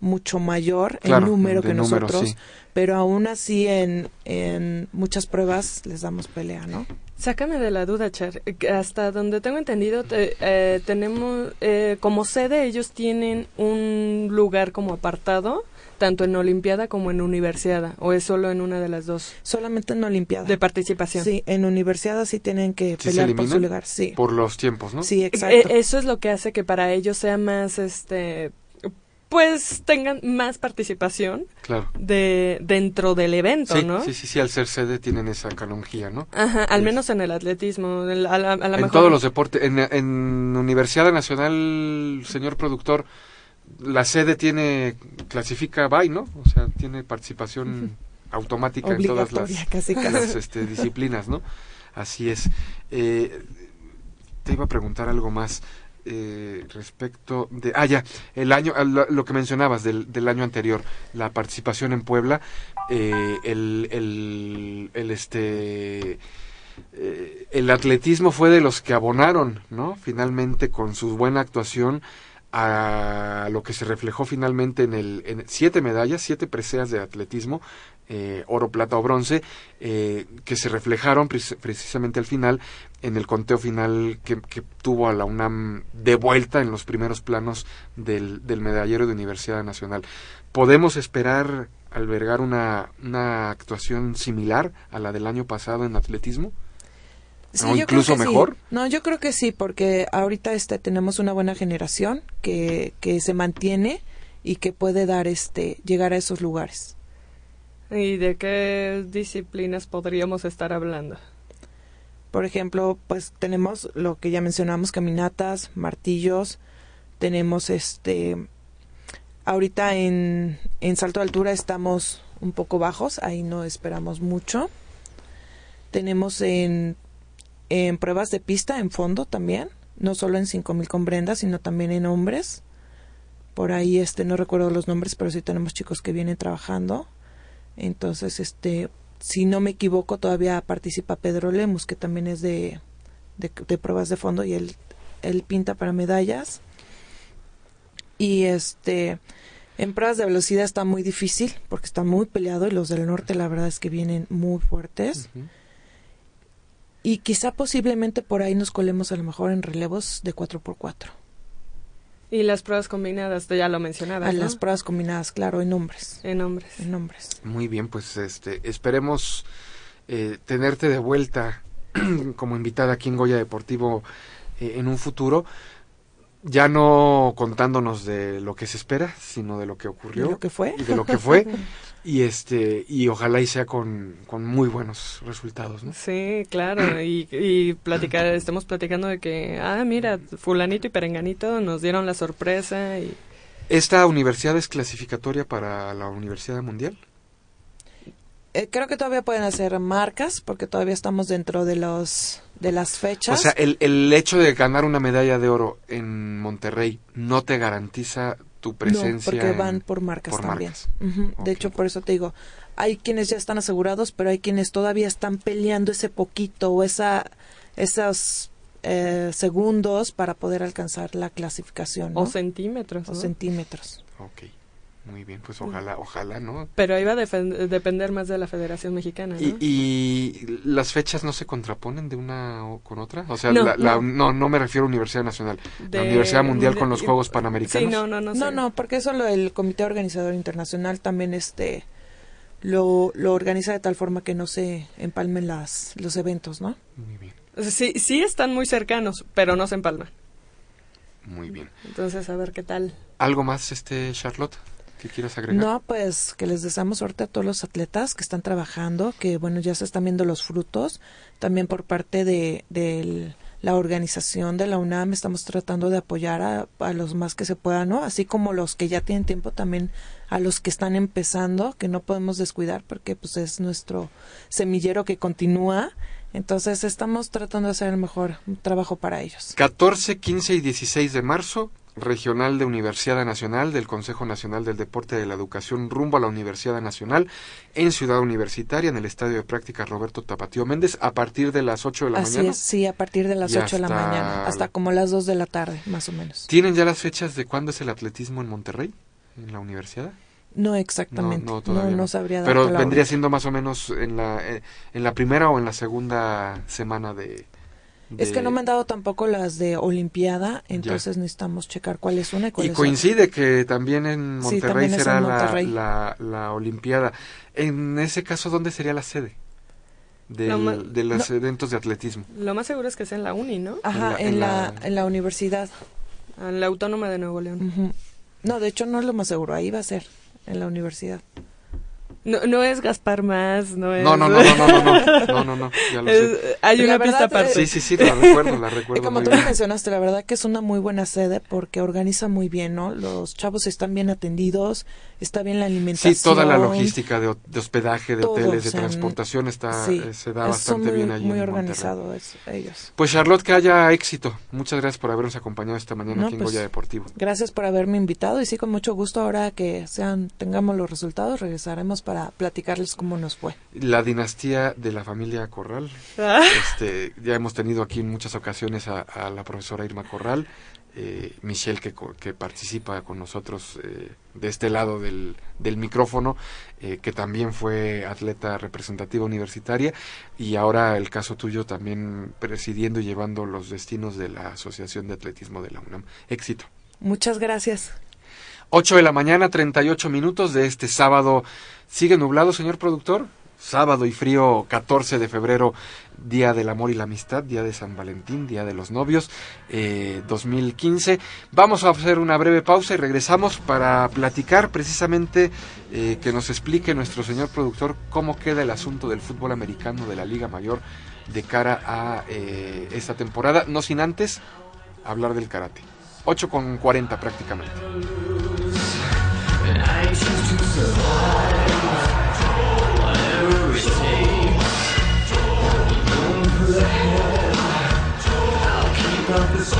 mucho mayor Claro, en número que número, nosotros, sí. pero aún así en, en muchas pruebas les damos pelea, ¿no? Sácame de la duda, Char. Hasta donde tengo entendido, te- eh, tenemos eh, como sede ellos tienen un lugar como apartado, tanto en Olimpiada como en Universiada, o es solo en una de las dos Solamente en Olimpiada. de participación. Sí, en Universidad sí tienen que ¿Sí se pelear por su lugar, sí. Por los tiempos, ¿no? Sí, Eh, exacto. eso es lo que hace que para ellos sea más, este, pues tengan más participación Claro. de dentro del evento, Sí, ¿no? sí, sí, sí, al ser sede tienen esa canonjía, ¿no? Ajá, al Es- menos en el atletismo, en a la, a la en mejor. todos los deportes. En, en Universidad Nacional, señor productor, la sede tiene, clasifica BAI, ¿no? O sea, tiene participación automática en todas las, Obligatoria, casi casi. las este, disciplinas, ¿no? Así es. Eh, te iba a preguntar algo más eh, respecto de... Ah, ya, el año, lo, que mencionabas del, del año anterior, la participación en Puebla, eh, el, el, el, este... eh, el atletismo fue de los que abonaron, ¿no? Finalmente con su buena actuación a lo que se reflejó finalmente en el en siete medallas, siete preseas de atletismo, eh, oro, plata o bronce, eh, que se reflejaron precis- precisamente al final en el conteo final que, que tuvo a la UNAM de vuelta en los primeros planos del, del medallero de Universidad Nacional. ¿Podemos esperar albergar una, una actuación similar a la del año pasado en atletismo? Sí, ¿O yo creo incluso sí. mejor? No, yo creo que sí, porque ahorita este tenemos una buena generación que, que se mantiene y que puede dar este llegar a esos lugares. ¿Y de qué disciplinas podríamos estar hablando? Por ejemplo, pues tenemos lo que ya mencionamos, caminatas, martillos, tenemos este ahorita en, en salto de altura estamos un poco bajos, ahí no esperamos mucho. Tenemos en, en pruebas de pista en fondo también, no solo en 5000 con Brenda, sino también en hombres. Por ahí este no recuerdo los nombres, pero sí tenemos chicos que vienen trabajando. Entonces, este, si no me equivoco, todavía participa Pedro Lemus, que también es de, de, de pruebas de fondo y él, él pinta para medallas. Y este, en pruebas de velocidad está muy difícil porque está muy peleado y los del norte la verdad es que vienen muy fuertes. Y quizá posiblemente por ahí nos colemos a lo mejor en relevos de 4x4. Y las pruebas combinadas, ya lo mencionabas, A ¿no? las pruebas combinadas, claro, en hombres. En hombres. En hombres. Muy bien, pues este, esperemos eh, tenerte de vuelta [clears throat] como invitada aquí en Goya Deportivo eh, en un futuro, ya no contándonos de lo que se espera, sino de lo que ocurrió ¿Y lo que fue? y de lo que fue [laughs] y este y ojalá y sea con, con muy buenos resultados, ¿no? Sí, claro, y, y platicar, [clears throat] estamos platicando de que, ah, mira, fulanito y perenganito nos dieron la sorpresa y... ¿Esta universidad es clasificatoria para la Universidad Mundial? Eh, creo que todavía pueden hacer marcas porque todavía estamos dentro de los de las fechas. O sea, el, el hecho de ganar una medalla de oro en Monterrey no te garantiza tu presencia. No, porque en- van por marcas por también. marcas. De hecho, por eso te digo, hay quienes ya están asegurados, pero hay quienes todavía están peleando ese poquito o esa, esos eh, segundos para poder alcanzar la clasificación, ¿no? O centímetros, O ¿no? centímetros. Ok, muy bien, pues ojalá, ojalá, ¿no? Pero iba a defen- depender más de la Federación Mexicana, ¿no? Y, y las fechas no se contraponen de una o con otra, o sea, No, la, la- no. no, no me refiero a Universidad Nacional, la Universidad Mundial de- con los Juegos Panamericanos. Sí, no, no, no. No, sé. no, porque eso lo, el Comité Organizador Internacional también este lo, lo organiza de tal forma que no se empalmen las, los eventos, ¿no? Muy bien, sí, sí están muy cercanos, pero no se empalman. muy bien. Entonces, a ver qué tal. ¿Algo más, este Charlotte, que quieras agregar? No, pues que les deseamos suerte a todos los atletas que están trabajando, que bueno, ya se están viendo los frutos. También por parte de, de la organización de la UNAM estamos tratando de apoyar a, a los más que se puedan, ¿no? Así como los que ya tienen tiempo, también a los que están empezando, que no podemos descuidar porque pues es nuestro semillero que continúa. Entonces estamos tratando de hacer el mejor trabajo para ellos. 14, 15 y 16 de marzo, Regional de Universidad Nacional del Consejo Nacional del Deporte y de la Educación rumbo a la Universidad Nacional en Ciudad Universitaria, en el Estadio de Prácticas Roberto Tapatío Méndez, a partir de las 8 de la Así mañana. es, sí, a partir de las Y 8 de la mañana, hasta como las 2 de la tarde, más o menos. ¿Tienen ya las fechas de cuándo es el atletismo en Monterrey? en la universidad. No exactamente. No, No, no, todavía no, sabría Pero vendría hora. siendo más o menos en la, eh, en la primera o en la segunda semana de... Es que no me han dado tampoco las de Olimpiada, entonces necesitamos checar cuál es una y cuál Y es coincide que también en Sí, Monterrey también será en la, Monterrey. la, la Olimpiada. En ese caso, ¿dónde sería la sede del- No ma- de los eventos de atletismo? Lo más seguro es que sea en la uni, ¿no? Ajá, en la- en la- en la universidad. En la Autónoma de Nuevo León. No, de hecho no es lo más seguro, ahí va a ser, en la universidad. No, no es Gaspar más, no es... No, no, no, no, no, no, no, no, no, no, ya lo [laughs] sé. Es- hay La una pista aparte. Sí, sí, sí, la recuerdo, la Y recuerdo como muy tú lo bien. mencionaste, la verdad que es una muy buena sede porque organiza muy bien, ¿no? Los chavos están bien atendidos, está bien la alimentación. Sí, toda la logística de, de hospedaje, de Todo, hoteles, de o sea, transportación está, sí, eh, se da bastante muy, bien allí muy en organizado es- ellos. Pues Charlotte, que haya éxito. Muchas gracias por habernos acompañado esta mañana No, aquí en pues, Goya Deportivo. Gracias por haberme invitado y sí, con mucho gusto ahora que sean tengamos los resultados regresaremos para platicarles cómo nos fue. La dinastía de la familia Corral. Ah, Este, ya hemos tenido aquí en muchas ocasiones a, a la profesora Irma Corral, eh, Michelle que, que participa con nosotros eh, de este lado del, del micrófono, eh, que también fue atleta representativa universitaria y ahora el caso tuyo también presidiendo y llevando los destinos de la Asociación de Atletismo de la UNAM. Éxito. Muchas gracias. 8 de la mañana, 38 minutos de este sábado. ¿Sigue nublado, señor productor? Sábado y frío, 14 de febrero, Día del Amor y la Amistad, Día de San Valentín, Día de los Novios, eh, 2015. Vamos a hacer una breve pausa y regresamos para platicar precisamente eh, que nos explique nuestro señor productor cómo queda el asunto del fútbol americano de la Liga Mayor de cara a eh, esta temporada, no sin antes hablar del karate. 8 con 40 prácticamente.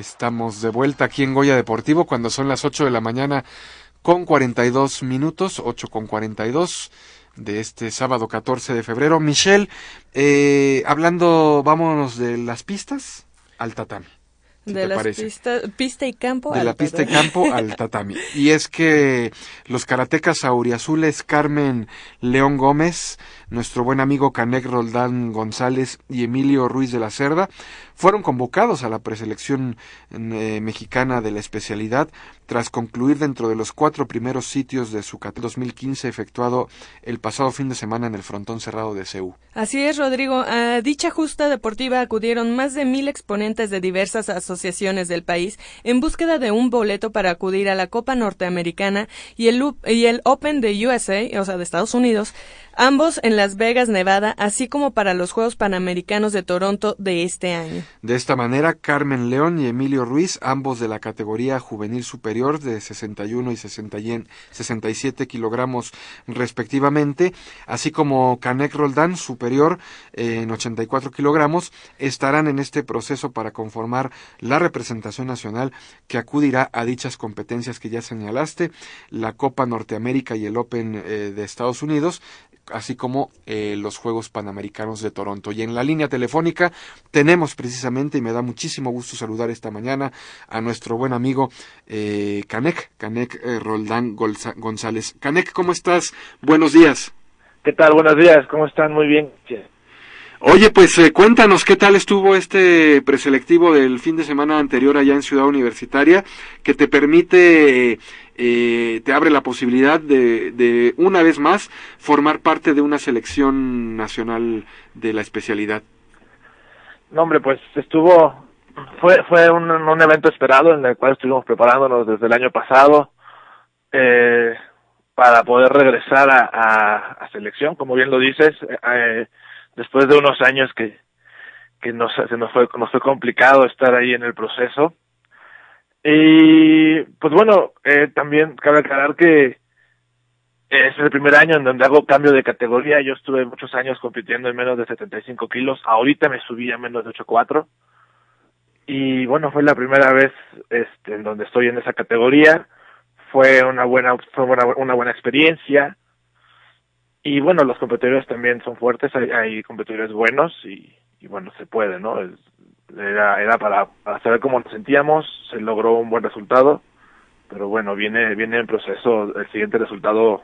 Estamos de vuelta aquí en Goya Deportivo cuando son las 8 de la mañana con 42 minutos, 8 con 42 de este sábado 14 de febrero. Michelle, eh, hablando, vámonos de las pistas al tatami. Si de te las parece. pista, pista y campo. de al la pista y campo al [laughs] tatami. Y es que los karatecas auriazules Carmen León Gómez, nuestro buen amigo Canek Roldán González y Emilio Ruiz de la Cerda fueron convocados a la preselección eh, mexicana de la especialidad tras concluir dentro de los cuatro primeros sitios de su CAT 2015 efectuado el pasado fin de semana en el frontón cerrado de CEU. Así es, Rodrigo. A dicha justa deportiva acudieron más de mil exponentes de diversas asociaciones del país en búsqueda de un boleto para acudir a la Copa Norteamericana y el, y el Open de USA, o sea, de Estados Unidos, ambos en Las Vegas, Nevada, así como para los Juegos Panamericanos de Toronto de este año. De esta manera, Carmen León y Emilio Ruiz, ambos de la categoría juvenil superior de 61 y 60 y- 67 kilogramos respectivamente, así como Canek Roldán, superior eh, en 84 kilogramos, estarán en este proceso para conformar la representación nacional que acudirá a dichas competencias que ya señalaste, la Copa Norteamérica y el Open eh, de Estados Unidos, así como eh, los Juegos Panamericanos de Toronto. Y en la línea telefónica tenemos precisamente, y me da muchísimo gusto saludar esta mañana a nuestro buen amigo eh, Canek, Canek eh, Roldán González. Canek, ¿cómo estás? Buenos días. ¿Qué tal? Buenos días, ¿cómo están? Muy bien. Oye, pues eh, cuéntanos qué tal estuvo este preselectivo del fin de semana anterior allá en Ciudad Universitaria, que te permite, eh, eh, te abre la posibilidad de, de una vez más formar parte de una selección nacional de la especialidad. No, hombre, pues estuvo, fue, fue un, un evento esperado en el cual estuvimos preparándonos desde el año pasado eh, para poder regresar a, selección, como bien lo dices, eh, después de unos años que, que nos, se nos fue, nos fue complicado estar ahí en el proceso. Y pues bueno, eh, también cabe aclarar que es el primer año en donde hago cambio de categoría. Yo estuve muchos años compitiendo en menos de 75 kilos. Ahorita me subí a menos de 8.4. Y bueno, fue la primera vez este, en donde estoy en esa categoría. Fue una buena, fue una, una buena experiencia. Y bueno, los competidores también son fuertes. Hay, hay competidores buenos y, bueno, se puede, ¿no? Era, era para, para saber cómo nos sentíamos. Se logró un buen resultado. Pero bueno, viene, viene en proceso el siguiente resultado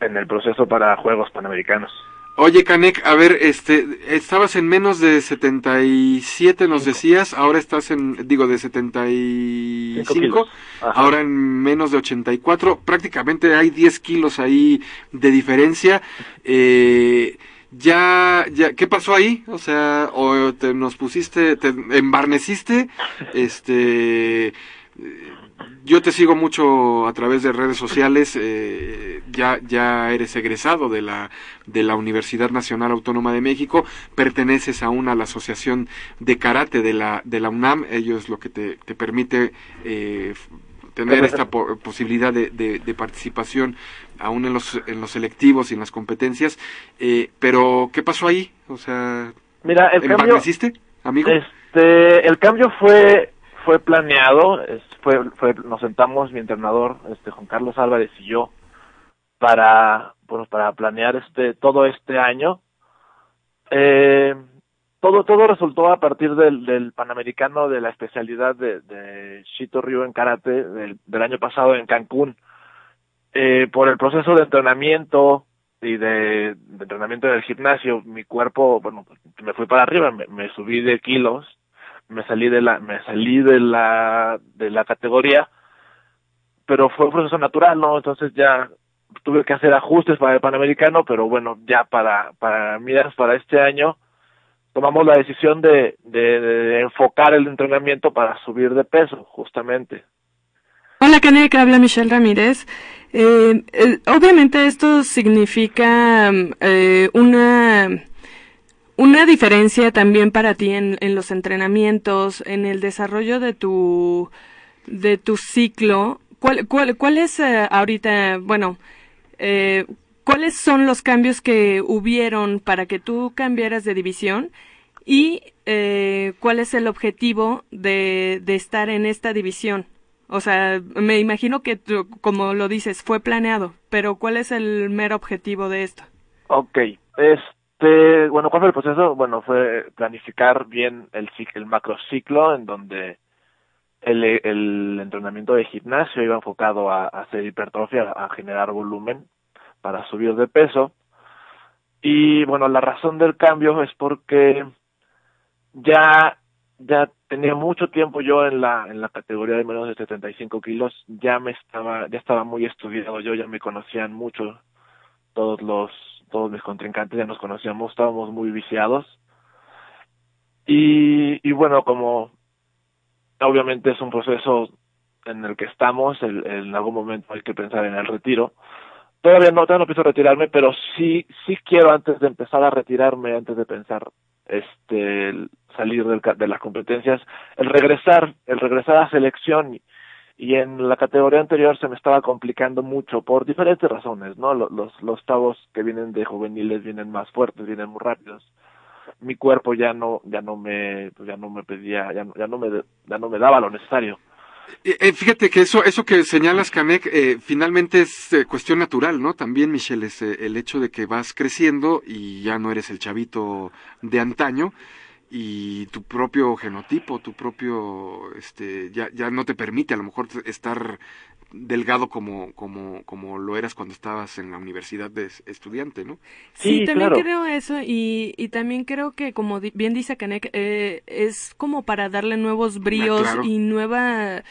en el proceso para Juegos Panamericanos. Oye, Canek, a ver, este, estabas en menos de 77, nos decías, ahora estás en, digo, de 75, kilos. Ajá. ahora en menos de 84, prácticamente hay 10 kilos ahí de diferencia. Eh, ya, ya, ¿qué pasó ahí? O sea, o te nos pusiste, te embarneciste, este, yo te sigo mucho a través de redes sociales, eh, ya, ya eres egresado de la, de la Universidad Nacional Autónoma de México, perteneces aún a la Asociación de Karate de la, de la UNAM, ello es lo que te, te permite eh, tener esta po- posibilidad de, de- de participación aún en los, en los selectivos y en las competencias, eh, pero ¿qué pasó ahí? O sea, Mira, el cambio, ¿embarneciste, amigo? este, el cambio fue, fue planeado, fue, nos sentamos mi entrenador, este, Juan Carlos Álvarez y yo, para, bueno, para planear este, todo este año. Eh, todo, todo resultó a partir del, del Panamericano de la especialidad de, de Shito Ryu en karate del, año pasado en Cancún. Eh, por el proceso de entrenamiento y de, entrenamiento en el gimnasio, mi cuerpo, bueno, me fui para arriba, me subí de kilos, me salí de la, me salí de la, de la categoría, pero fue un proceso natural, ¿no? Entonces ya tuve que hacer ajustes para el Panamericano, pero bueno, ya para, para miras para este año, tomamos la decisión de, de, enfocar el entrenamiento para subir de peso, justamente. Hola, Canek, habla Michelle Ramírez. Eh, obviamente esto significa eh, una, una diferencia también para ti en, en los entrenamientos, en el desarrollo de tu, de tu ciclo. ¿Cuál, cuál, cuál es eh, ahorita, bueno, eh, cuáles son los cambios que hubieron para que tú cambiaras de división? ¿Y eh, cuál es el objetivo de, de estar en esta división? O sea, me imagino que, tú, como lo dices, fue planeado, pero ¿cuál es el mero objetivo de esto? Ok, este, Este, bueno, ¿cuál fue el proceso? Bueno, fue planificar bien el, el macrociclo en donde el, el entrenamiento de gimnasio iba enfocado a, a hacer hipertrofia, a generar volumen para subir de peso. Y bueno, la razón del cambio es porque ya ya tenía mucho tiempo yo en la en la categoría de menos de 75 kilos ya me estaba ya estaba muy estudiado yo ya me conocían mucho todos los todos mis contrincantes ya nos conocíamos estábamos muy viciados. Y y bueno como obviamente es un proceso en el que estamos en algún momento hay que pensar en el retiro. Todavía no todavía no pienso retirarme pero sí sí quiero antes de empezar a retirarme antes de pensar este salir del de las competencias el regresar el regresar a selección y en la categoría anterior se me estaba complicando mucho por diferentes razones no Lo- los los tabos que vienen de juveniles vienen más fuertes vienen muy rápidos. Mi cuerpo ya no ya no me pues ya no me pedía ya, no- ya no me ya no me daba lo necesario. Eh, eh, fíjate que eso, eso que señalas, Canek, eh, finalmente es eh, cuestión natural, ¿no? También, Michelle, es el hecho de que vas creciendo y ya no eres el chavito de antaño y tu propio genotipo, tu propio, este, ya, ya no te permite a lo mejor estar delgado como, como, como lo eras cuando estabas en la universidad de es- estudiante, ¿no? Sí, Sí, también claro. creo eso y, y también creo que como bien dice Canek, eh, es como para darle nuevos bríos claro. y nueva,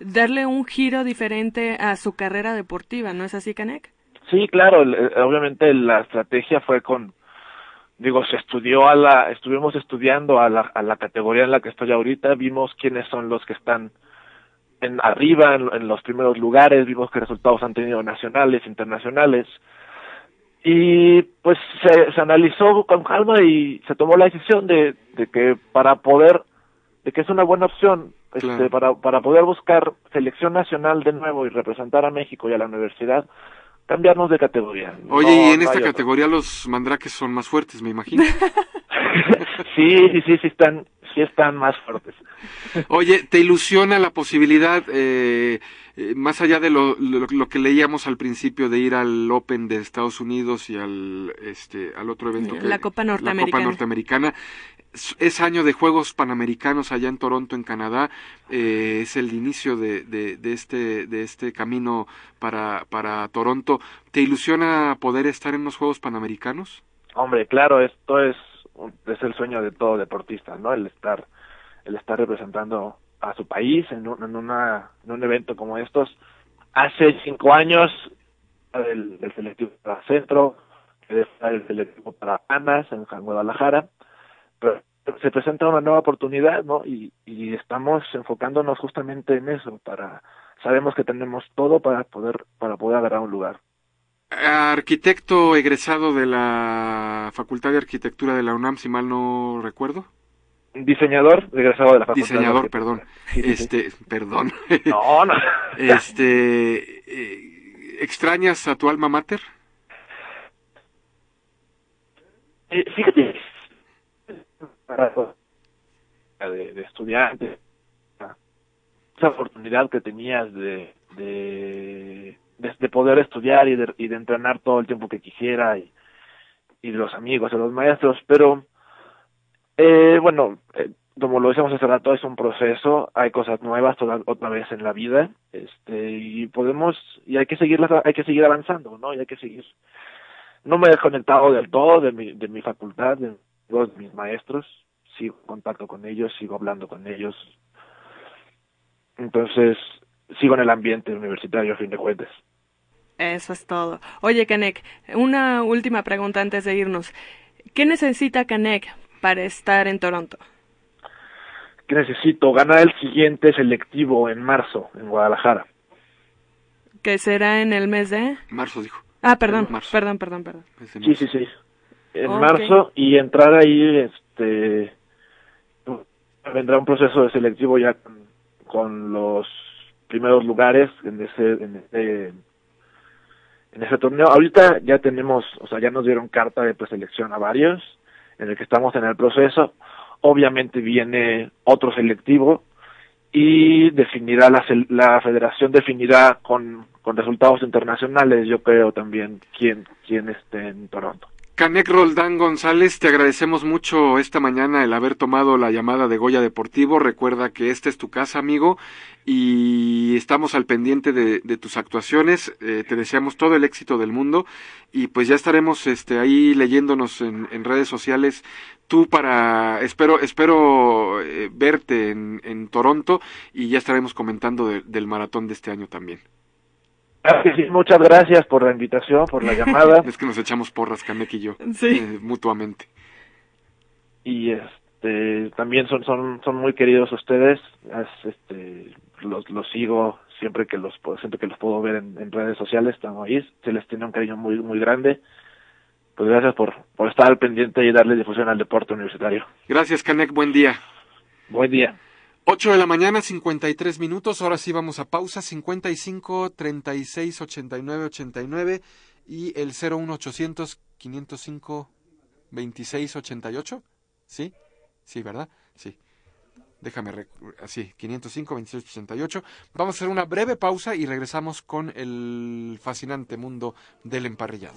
darle un giro diferente a su carrera deportiva, ¿no es así Canek? Sí, claro, obviamente la estrategia fue con, digo, se estudió a la, estuvimos estudiando a la, a la categoría en la que estoy ahorita, vimos quiénes son los que están en arriba, en, en los primeros lugares, vimos qué resultados han tenido nacionales, internacionales, y pues se, se analizó con calma y se tomó la decisión de, de que para poder, de que es una buena opción, este, para, para poder buscar selección nacional de nuevo y representar a México y a la universidad, cambiarnos de categoría. Oye, No- y en no esta categoría los mandraques son más fuertes, me imagino. [laughs] sí, sí, sí, sí están, sí están más fuertes. Oye, ¿te ilusiona la posibilidad, eh, eh, más allá de lo, lo, lo que leíamos al principio, de ir al Open de Estados Unidos y al, este, al otro evento? que- La Copa La Copa Norteamericana. Es, año de Juegos Panamericanos allá en Toronto, en Canadá. Eh, es el inicio de, de, este, de este camino para, para Toronto. ¿Te ilusiona poder estar en los Juegos Panamericanos? Hombre, claro, esto es, es el sueño de todo deportista, ¿no? El estar, el estar representando a su país en un, en una, en un evento como estos. Hace cinco años, el, el selectivo para Centro, el selectivo para Anas en Guadalajara, se presenta una nueva oportunidad, ¿no? Y, y estamos enfocándonos justamente en eso, para, sabemos que tenemos todo para poder, para poder agarrar un lugar. Arquitecto egresado de la Facultad de Arquitectura de la UNAM, si mal no recuerdo. Diseñador, egresado de la Facultad Diseñador, perdón. Sí, sí, sí. Este, perdón. [laughs] No, no. [laughs] Este, eh, ¿extrañas a tu alma mater? Eh, fíjate, de, de estudiante, esa oportunidad que tenías de, de, de, de poder estudiar y de, y de entrenar todo el tiempo que quisiera y, y de los amigos, de los maestros, pero eh, bueno, eh, como lo decíamos hace rato, es un proceso, hay cosas nuevas toda, otra vez en la vida, este, y podemos, y hay que seguirlas, hay que seguir avanzando, ¿no? Y hay que seguir. No me he desconectado del todo de mi, de mi facultad, de, de mis maestros, sigo en contacto con ellos, sigo hablando con ellos. Entonces, sigo en el ambiente universitario a fin de cuentas. Eso es todo. Oye, Canek, una última pregunta antes de irnos. ¿Qué necesita Canek para estar en Toronto? Que necesito ganar el siguiente selectivo en marzo en Guadalajara. ¿Que será en el mes de...? Marzo dijo. Ah, perdón, Marzo. perdón, perdón, perdón. Sí, sí, sí. En marzo y entrar ahí, este, vendrá un proceso de selectivo ya con, con los primeros lugares en ese, en ese, en ese torneo. Ahorita ya tenemos, o sea, ya nos dieron carta de preselección a varios, en el que estamos en el proceso. Obviamente viene otro selectivo y definirá la, la federación definirá con, con resultados internacionales, yo creo también quién quién esté en Toronto. Canek Roldán González, te agradecemos mucho esta mañana el haber tomado la llamada de Goya Deportivo. Recuerda que esta es tu casa, amigo, y estamos al pendiente de, tus actuaciones. Eh, te deseamos todo el éxito del mundo y pues ya estaremos este, ahí leyéndonos en, redes sociales. Tú para, espero, espero eh, verte en, Toronto y ya estaremos comentando de- del maratón de este año también. Muchas gracias por la invitación, por la [laughs] llamada. Es que nos echamos porras, Canek y yo, Sí. eh, mutuamente. y este también son son son muy queridos ustedes Es, este los los sigo siempre que los puedo- siempre que los puedo ver en, en redes sociales estamos ahí se les tiene un cariño muy muy grande pues gracias por por estar al pendiente y darle difusión al deporte universitario Gracias, Canek, buen día. buen día 8 de la mañana, 53 minutos. Ahora sí vamos a pausa. 55 36 89 89 y el 01800 505 26 88. ¿Sí? Sí, ¿verdad? Sí. Déjame, así, 505 26 88. Vamos a hacer una breve pausa y regresamos con el fascinante mundo del emparrillado.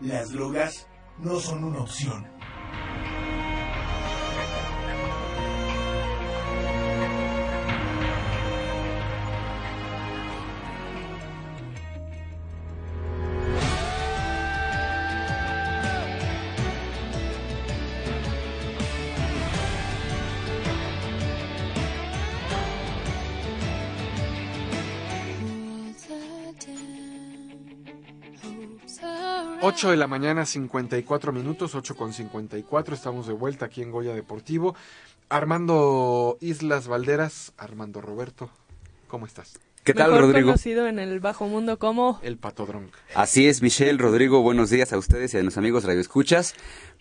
Las drogas no son una opción. 8 de la mañana, 54 minutos, 8 con 54. Estamos de vuelta aquí en Goya Deportivo. Armando Islas Valderas, Armando Roberto, ¿cómo estás? ¿Qué tal, Mejor Rodrigo? conocido en el bajo mundo como El patodrón. Así es, Michelle, Rodrigo, buenos días a ustedes y a los amigos Radio Escuchas.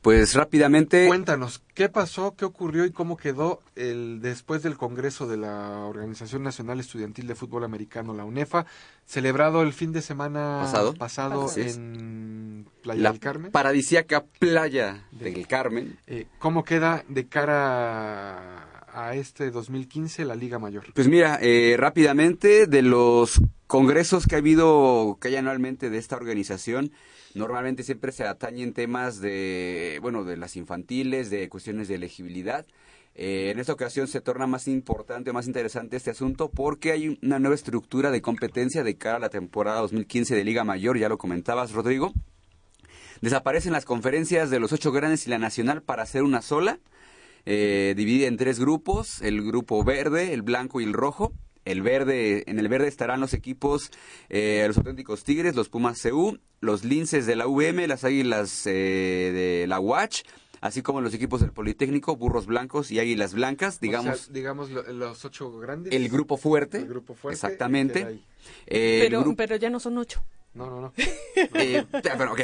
Pues rápidamente, Cuéntanos, ¿qué pasó, qué ocurrió y cómo quedó el después del Congreso de la Organización Nacional Estudiantil de Fútbol Americano, la UNEFA, celebrado el fin de semana Pasado. en Playa la del Carmen? paradisíaca playa del Carmen. Eh, ¿Cómo queda de cara a este 2015 la Liga Mayor? Pues mira, eh, rápidamente, de los congresos que ha habido, que hay anualmente de esta organización, normalmente siempre se atañen temas de, bueno, de las infantiles, de cuestiones de elegibilidad. Eh, en esta ocasión se torna más importante, más interesante este asunto porque hay una nueva estructura de competencia de cara a la temporada 2015 de Liga Mayor, ya lo comentabas, Rodrigo. Desaparecen las conferencias de los ocho grandes y la nacional para hacer una sola, eh, dividida en tres grupos, el grupo verde, el blanco y el rojo. El verde, en el verde estarán los equipos, eh, los auténticos Tigres, los Pumas CU, los Linces de la UM, las Águilas eh, de la UACH, así como los equipos del Politécnico, Burros Blancos y Águilas Blancas, digamos, O sea, digamos lo- los ocho grandes. el grupo fuerte. El grupo fuerte Exactamente. Eh, pero, grupo- pero ya no son ocho. No, no, no. [laughs] eh, bueno, ok.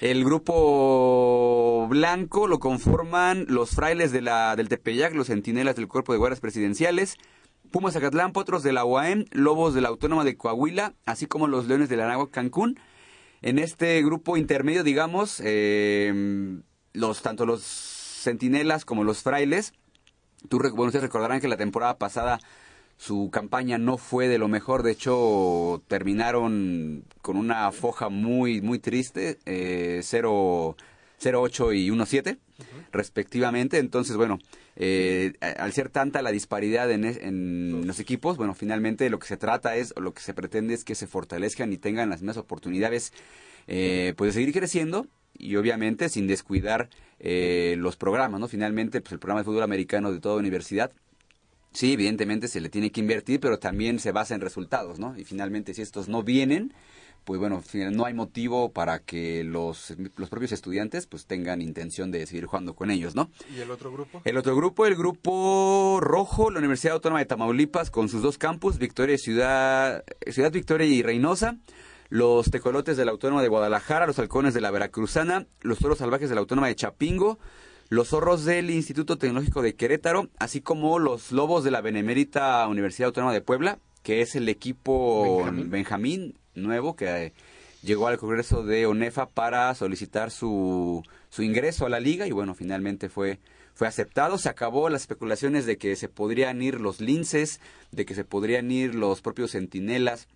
El grupo blanco lo conforman los frailes de la, del Tepeyac, los centinelas del Cuerpo de Guardias Presidenciales, Pumas Zacatlán, Potros de la UAM, Lobos de la Autónoma de Coahuila, así como los Leones de la Anáhuac Cancún. En este grupo intermedio, digamos, eh, los, tanto los centinelas como los frailes, tú, bueno, ustedes recordarán que la temporada pasada su campaña no fue de lo mejor, de hecho terminaron con una foja muy muy triste, eh, 0 0-8 y 1-7 respectivamente, entonces bueno, eh, al ser tanta la disparidad en, en los equipos, bueno, finalmente lo que se trata es, o lo que se pretende es que se fortalezcan y tengan las mismas oportunidades eh, pues de seguir creciendo y obviamente sin descuidar eh, los programas, ¿no? Finalmente, pues el programa de fútbol americano de toda universidad, sí, evidentemente se le tiene que invertir, pero también se basa en resultados, ¿no? Y finalmente, si estos no vienen, pues bueno, no hay motivo para que los, los propios estudiantes pues tengan intención de seguir jugando con ellos, ¿no? ¿Y el otro grupo? El otro grupo, el grupo rojo, la Universidad Autónoma de Tamaulipas, con sus dos campus, Victoria y Ciudad, Ciudad Victoria y Reynosa, los tecolotes de la Autónoma de Guadalajara, los halcones de la Veracruzana, los toros salvajes de la Autónoma de Chapingo, los zorros del Instituto Tecnológico de Querétaro, así como los lobos de la Benemérita Universidad Autónoma de Puebla, que es el equipo Benjamín. Benjamín, nuevo que eh, llegó al Congreso de ONEFA para solicitar su, su ingreso a la liga y bueno, finalmente fue, fue aceptado. Se acabó las especulaciones de que se podrían ir los linces, de que se podrían ir los propios centinelas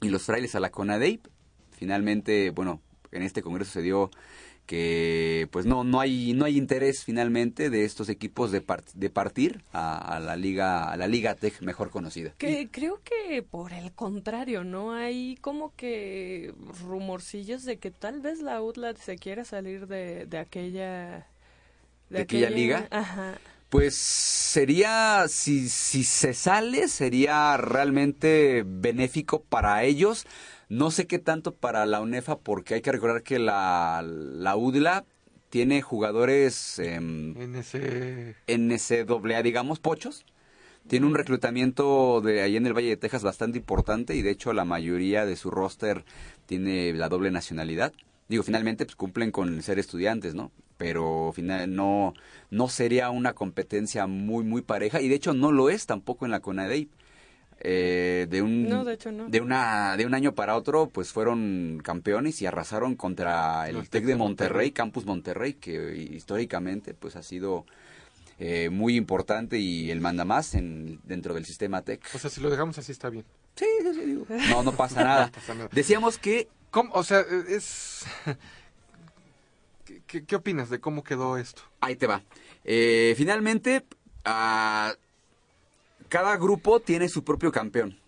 y los frailes a la CONADEIP. Finalmente, bueno, en este Congreso se dio que pues no no hay no hay interés finalmente de estos equipos de, part- de partir a, a la liga a la liga Tech mejor conocida Que creo que por el contrario, ¿no? Hay como que rumorcillos de que tal vez la UTLA se quiera salir de, de aquella... ¿De aquella liga? Ajá. Pues sería, si, si se sale, sería realmente benéfico para ellos. No sé qué tanto para la UNEFA, porque hay que recordar que la, la UDLA tiene jugadores em, En ese... NCAA, digamos, pochos. Tiene un reclutamiento de ahí en el Valle de Texas bastante importante y de hecho la mayoría de su roster tiene la doble nacionalidad. Digo, finalmente pues cumplen con ser estudiantes, ¿no? Pero final no no sería una competencia muy muy pareja y de hecho no lo es tampoco en la CONADEIP. Eh, de un No, de hecho no. de una de un año para otro pues fueron campeones y arrasaron contra el Los Tec Tec de Monterrey. Campus Monterrey que históricamente pues ha sido eh, muy importante y el manda más en, dentro del sistema Tech. O sea, si lo dejamos así está bien. Sí, sí, sí, digo. No, no pasa nada. [laughs] No pasa nada. Decíamos que ¿Cómo? O sea, es... [laughs] ¿Qué, qué, opinas de cómo quedó esto? Ahí te va. Eh, finalmente, ah, cada grupo tiene su propio campeón.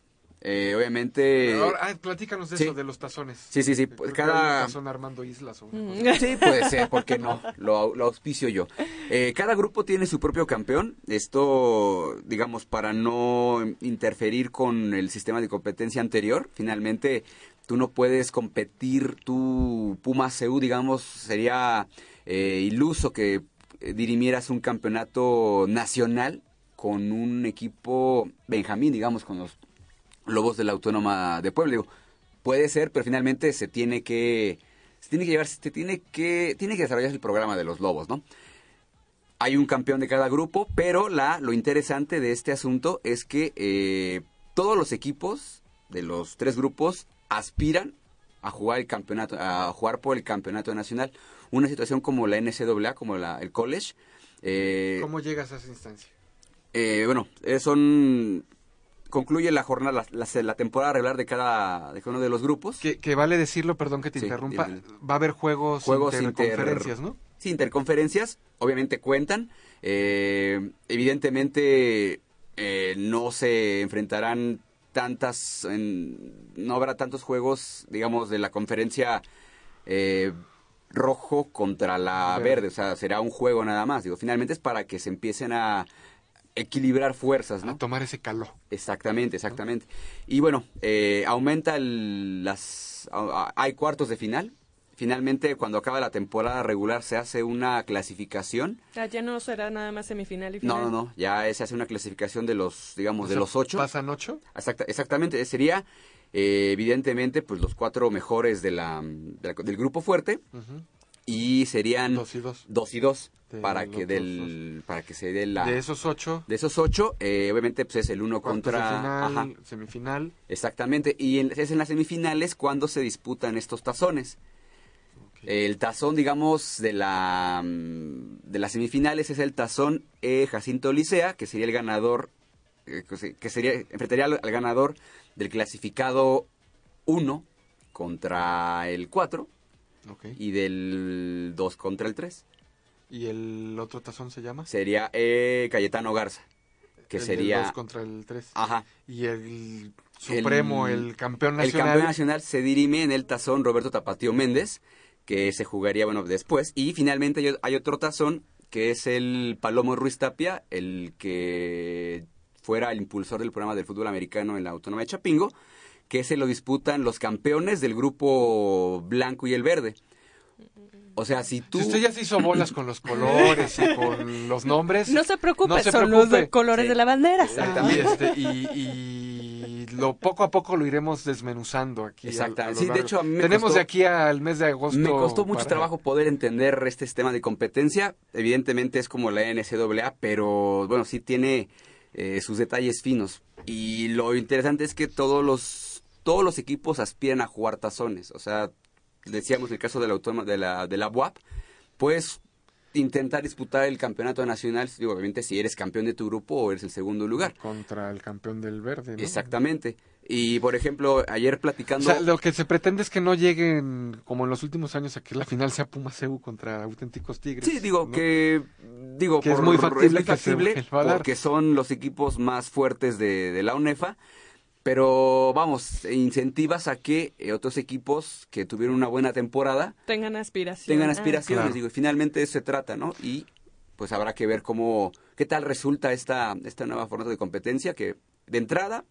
Eh, obviamente... Ahora, ah, platícanos de sí. eso, de los tazones. Sí, sí, sí, pues cada- tazón Armando Islas o una cosa. Sí, puede ser, ¿por qué no? Lo, lo auspicio yo. Eh, cada grupo tiene su propio campeón. Esto, digamos, para no interferir con el sistema de competencia anterior. Finalmente, tú no puedes competir, tú, Puma CU, digamos, sería eh, iluso que eh, dirimieras un campeonato nacional con un equipo Benjamín, digamos, con los Lobos de la Autónoma de Puebla. Digo, puede ser, pero finalmente se tiene que se tiene que llevar, se tiene que tiene que desarrollar el programa de los Lobos, ¿no? Hay un campeón de cada grupo, pero la lo interesante de este asunto es que eh, todos los equipos de los tres grupos aspiran a jugar el campeonato, a jugar por el campeonato nacional. Una situación como la NCAA, como la, el college. eh, ¿Cómo llegas a esa instancia? Eh, bueno, eh, son concluye la jornada, la, la- la temporada regular de cada, de cada uno de los grupos. Que, que vale decirlo, perdón que te Sí, interrumpa, dime. va a haber juegos, Juegos interconferencias, inter- ¿no? Sí, interconferencias, obviamente cuentan. Eh, evidentemente eh, no se enfrentarán tantas, en- no habrá tantos juegos, digamos, de la conferencia eh, rojo contra la Verde. verde. O sea, será un juego nada más. Digo, finalmente es para que se empiecen a equilibrar fuerzas, ¿no? A tomar ese calor. Exactamente, exactamente. Y bueno, eh, aumenta el- las... a- a- hay cuartos de final. Finalmente, cuando acaba la temporada regular, se hace una clasificación. Ah, ya no será nada más semifinal y No, final. no, no. Ya se hace una clasificación de los, digamos, O de los ocho. ¿Pasan ocho? Exacta- exactamente. Sería, eh, evidentemente, pues los cuatro mejores de la, de la- del grupo fuerte. Y serían Dos y dos. dos y dos De para que del para que se dé la De esos ocho, de esos ocho eh, obviamente pues es el uno contra final, ajá, semifinal. Exactamente, y en- es en las semifinales cuando se disputan estos tazones. El tazón, digamos, de la mm, de las semifinales es el tazón eh, Jacinto Licea, que sería el ganador, eh, que se- que sería enfrentaría al, al ganador del clasificado 1 contra el 4 Y del 2 contra el 3. ¿Y el otro tazón se llama? Sería eh, Cayetano Garza, que el sería... dos contra el tres. Ajá. Y el supremo, el, campeón El nacional. campeón nacional se dirime en el tazón Roberto Tapatío Méndez, que se jugaría, bueno, después. Y finalmente hay, hay otro tazón, que es el Palomo Ruiz Tapia, el que fuera el impulsor del programa del fútbol americano en la Autónoma de Chapingo, que se lo disputan los campeones del grupo blanco y el verde. O sea, si tú... Si usted ya se hizo bolas con los [laughs] colores y con los nombres. No se preocupe, no se son los preocupe. de- colores de la bandera. Y, este, y, y lo poco a poco lo iremos desmenuzando aquí. Exactamente. Sí, de hecho, a mí me Tenemos costó- de aquí al mes de agosto. Me costó mucho para- trabajo poder entender este sistema de competencia. Evidentemente es como la NCAA, pero bueno, sí tiene eh, sus detalles finos. Y lo interesante es que todos los, todos los equipos aspiran a jugar tazones. O sea, decíamos el caso de la, autónoma- de la, de la UAP, pues intentar disputar el campeonato nacional, digo, obviamente si eres campeón de tu grupo o eres el segundo lugar. Contra el campeón del verde. ¿no? Exactamente. Y por ejemplo, ayer O platicando... sea, lo que se pretende es que no lleguen, como en los últimos años, a que la final sea Pumas EU contra auténticos Tigres. Sí, digo ¿no? que digo Que es por- muy factible muy que se factible dar. porque son los equipos más fuertes de, de la UNEFA, pero vamos, incentivas a que eh, otros equipos que tuvieron una buena temporada Tengan aspiraciones. tengan aspiraciones, claro. digo, y finalmente de eso se trata, ¿no? Y pues habrá que ver cómo qué tal resulta esta esta nueva formato de competencia que de entrada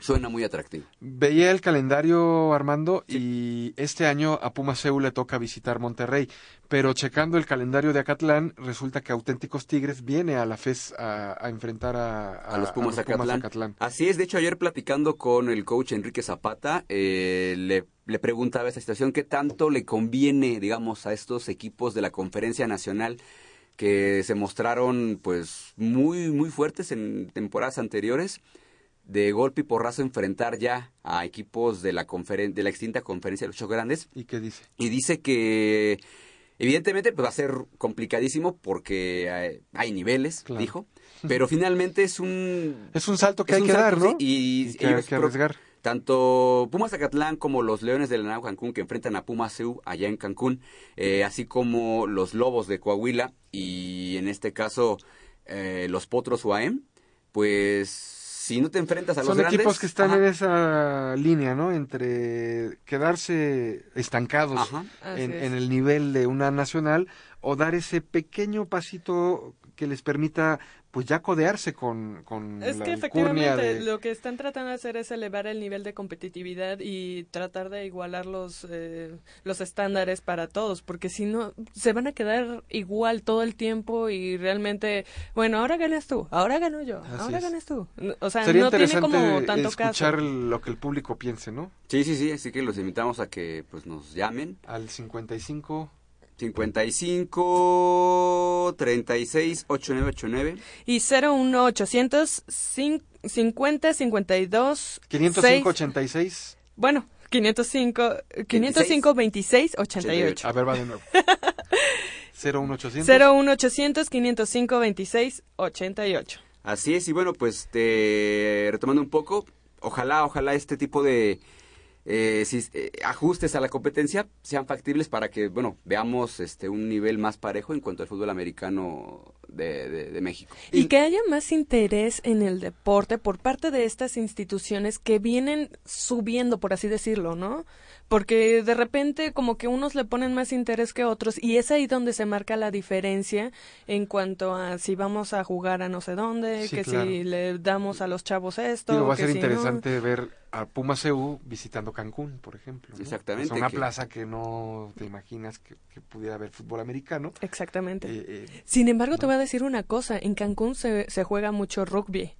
suena muy atractivo. Veía el calendario, Armando, y este año a Pumas EU le toca visitar Monterrey. Pero checando el calendario de Acatlán, resulta que Auténticos Tigres viene a la FES a, a enfrentar a, a los Pumas Acatlán. Acatlán. Así es, de hecho ayer platicando con el coach Enrique Zapata, eh, le, le preguntaba esta situación, ¿qué tanto le conviene, digamos, a estos equipos de la conferencia nacional que se mostraron pues muy, muy fuertes en temporadas anteriores? De golpe y porrazo enfrentar ya a equipos de la conferen de la extinta conferencia de los ocho grandes ¿Y qué dice? y dice que evidentemente pues va a ser complicadísimo porque hay, hay niveles Claro. dijo [laughs] pero finalmente es un Es un salto que hay que dar, ¿no? sí, y, Y que hay ellos que pro- arriesgar. tanto Pumas Zacatlán como los Leones del Lanao Cancún que enfrentan a Pumas CEU allá en Cancún, eh, así como los Lobos de Coahuila y en este caso eh, los Potros UAM, pues si no te enfrentas a los Son grandes... equipos que están ajá, en esa línea, ¿no? Entre quedarse estancados en, es. en el nivel de una nacional o dar ese pequeño pasito que les permita pues ya codearse con, con Es la que efectivamente de... lo que están tratando de hacer es elevar el nivel de competitividad y tratar de igualar los, eh, los estándares para todos, porque si no, se van a quedar igual todo el tiempo y realmente, bueno, ahora ganas tú, ahora gano yo, Así ahora es. ganas tú. O sea, Sería no tiene interesante como tanto escuchar caso. lo que el público piense, ¿no? Sí, sí, sí, así que los invitamos a que pues nos llamen. Al 55 55 36 8989 Y 01800 cin- 50 52 505 6, 86 bueno, 505 505 26 88. A ver, va de nuevo. 01800 01800 505 26 88. Así es, y bueno, pues te, retomando un poco, ojalá, ojalá este tipo de eh, sis- eh, ajustes a la competencia sean factibles para que, bueno, veamos este un nivel más parejo en cuanto al fútbol americano de, de- de México. Y que haya más interés en el deporte por parte de estas instituciones que vienen subiendo, por así decirlo, ¿no? Porque de repente como que unos le ponen más interés que otros y es ahí donde se marca la diferencia en cuanto a si vamos a jugar a no sé dónde, Sí, que claro. si le damos a los chavos esto, Digo, va a ser si no. interesante ver a Pumas EU visitando Cancún, por ejemplo. ¿no? Exactamente, Es una que- plaza que no te imaginas que, que pudiera haber fútbol americano. Exactamente. Eh, eh, Sin embargo, te voy a decir una cosa, en Cancún se, se juega mucho rugby.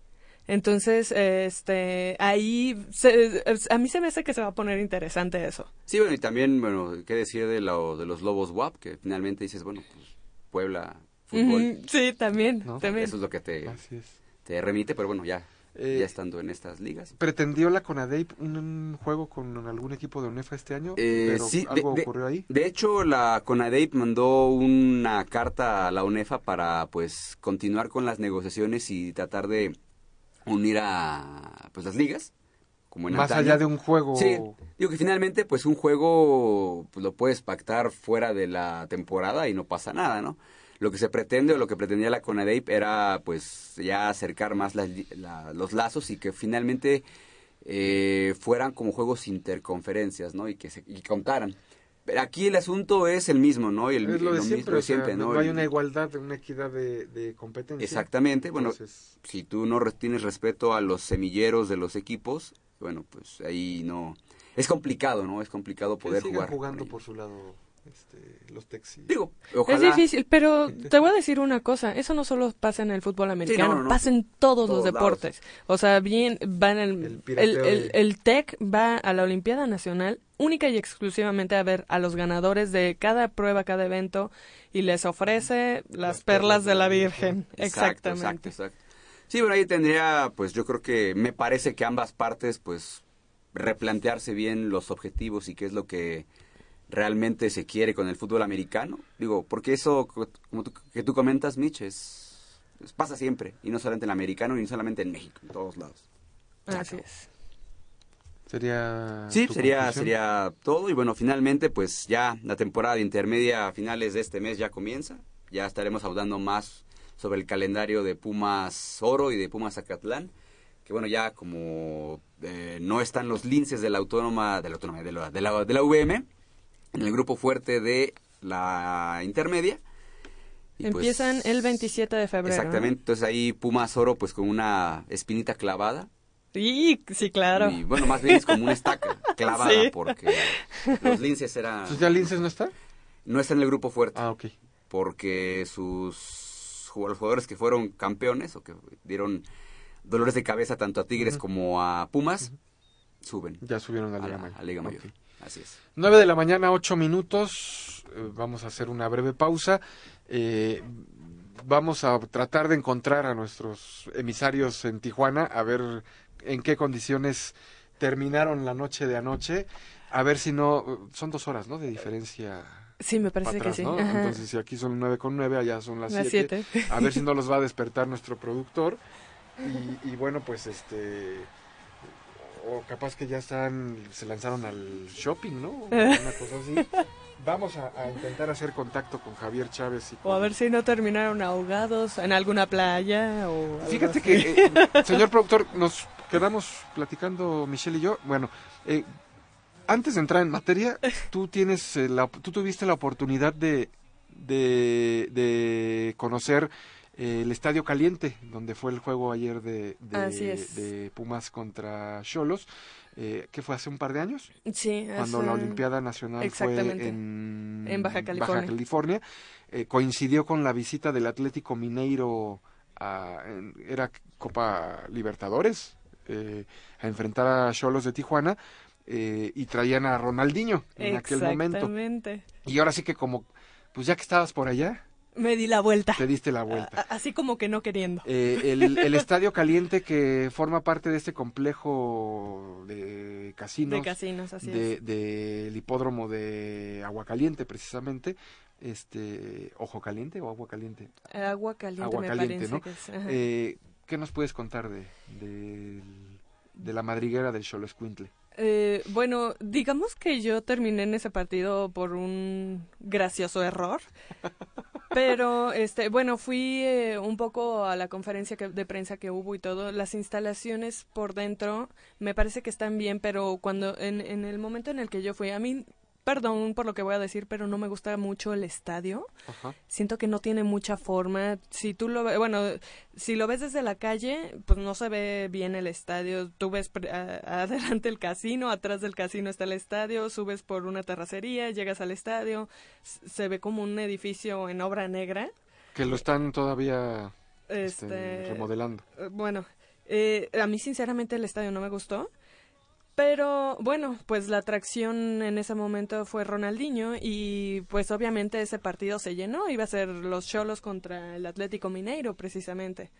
Entonces, este, ahí, se- a mí se me hace que se va a poner interesante eso. Sí, bueno, y también, bueno, qué decir de, lo, de los Lobos WAP, que finalmente dices, bueno, pues Puebla, fútbol, Sí, también, ¿No? también. eso es lo que te, te remite, pero bueno, ya, Eh, ya estando en estas ligas. ¿Pretendió la CONADEIP un, un juego con algún equipo de UNEFA este año? Eh, Pero sí, ¿Algo de- ocurrió ahí? De hecho, la CONADEIP mandó una carta a la UNEFA para pues continuar con las negociaciones y tratar de unir a pues las ligas, como en Más antaño. allá de un juego... Sí, digo que finalmente pues un juego pues, lo puedes pactar fuera de la temporada y no pasa nada, ¿no? Lo que se pretende o lo que pretendía la CONADEIP era pues ya acercar más la- los lazos y que finalmente eh, fueran como juegos interconferencias, ¿no? Y que se y contaran. Pero aquí el asunto es el mismo, ¿no? Y el, es lo de mismo siempre, de o sea, siempre, ¿no? hay una igualdad, una equidad de, de competencia. Exactamente, bueno, si tú no tienes respeto a los semilleros de los equipos, bueno, pues ahí no... Es complicado, ¿no? Es complicado poder jugar. jugando por su lado este, los Texis. Digo, Es ojalá... difícil, pero te voy a decir una cosa, eso no solo pasa en el fútbol americano, no, no. pasa en todos, los deportes. O sea, bien, van el, El el, pirateo el, de- el TEC va a la Olimpiada Nacional única y exclusivamente a ver a los ganadores de cada prueba, cada evento, y les ofrece las, perlas de la Virgen. Exacto, Exactamente. exacto, exacto. Sí, bueno, ahí tendría, pues yo creo que me parece que ambas partes, pues, replantearse bien los objetivos y qué es lo que realmente se quiere con el fútbol americano. Digo, porque eso, co- como tú, que tú comentas, Mitch, es, es- pasa siempre, y no solamente en el americano, ni solamente en México, en todos lados. Así es. Sería. Sí, sería, conclusión? sería todo. Y bueno, finalmente, pues ya la temporada intermedia a finales de este mes ya comienza. Ya estaremos hablando más sobre el calendario de Pumas Oro y de Pumas Zacatlán. Que bueno, ya como eh, no están los linces de la autónoma, de la autónoma, de la, de la, de la VM, en el grupo fuerte de la intermedia. y pues, Empiezan el 27 de febrero. ¿no? Exactamente, entonces ahí Pumas Oro pues con una espinita clavada. Sí, sí, claro. Y bueno, más bien es como una estaca [laughs] clavada Sí. porque [laughs] los linces eran... Entonces, ¿ya Linces no está? No está en el grupo fuerte. Ah, ok. Porque sus los jugadores que fueron campeones o que dieron dolores de cabeza tanto a Tigres como a Pumas, suben Ya subieron a Liga la, Mayor. a Liga Mayor. Así es. 9 de la mañana, 8 minutos. Eh, vamos a hacer una breve pausa. Eh, vamos a tratar de encontrar a nuestros emisarios en Tijuana, a ver en qué condiciones terminaron la noche de anoche. A ver si no. Son dos horas, ¿no? De diferencia. Sí, me parece atrás, que sí. Entonces, si aquí son nueve con nueve, allá son las Las siete. siete. A ver si [laughs] no los va a despertar nuestro productor. Y, y bueno, pues este. O capaz que ya están. Se lanzaron al shopping, ¿no? [laughs] Una cosa así. Vamos a, a intentar hacer contacto con Javier Chávez. Y O a con- ver si no terminaron ahogados en alguna playa o... Fíjate que, eh, señor productor, nos quedamos platicando Michelle y yo. Bueno, eh, antes de entrar en materia, tú tienes, eh, la, tú tuviste la oportunidad de, de, de conocer el Estadio Caliente, donde fue el juego ayer de, Pumas contra Cholos. Eh, ¿Qué fue hace un par de años? Sí, Cuando hace- la Olimpiada Nacional fue en, En Baja California. California. Eh, coincidió con la visita del Atlético Mineiro a, en- era Copa Libertadores eh, a enfrentar a Cholos de Tijuana eh, y traían a Ronaldinho en aquel momento. Exactamente. Y ahora sí que como, pues ya que estabas por allá, Me di la vuelta. te diste la vuelta. A- Así como que no queriendo. Eh, el, el Estadio Caliente que forma parte de este complejo de casinos de casinos, así de- es. del hipódromo de Aguacaliente precisamente este ojo caliente o agua caliente Agua caliente agua me caliente parece no que es. Eh, qué nos puedes contar de de la madriguera del Cholo Escuintle Eh, bueno, digamos que yo terminé en ese partido por un gracioso error. [laughs] Pero, este, bueno, fui eh, un poco a la conferencia que- de prensa que hubo y todo. Las instalaciones por dentro me parece que están bien, pero cuando, en, en el momento en el que yo fui, a mí, perdón por lo que voy a decir, pero no me gusta mucho el estadio. Ajá. Siento que no tiene mucha forma. Si tú lo ves, bueno, si lo ves desde la calle, pues no se ve bien el estadio. Tú ves a- adelante el casino, atrás del casino está el estadio, subes por una terracería, llegas al estadio, se ve como un edificio en obra negra. que lo están todavía este, Este, remodelando eh, Bueno, eh, a mí sinceramente el estadio no me gustó. Pero bueno, pues la atracción en ese momento fue Ronaldinho y pues obviamente ese partido se llenó, iba a ser los Cholos contra el Atlético Mineiro precisamente.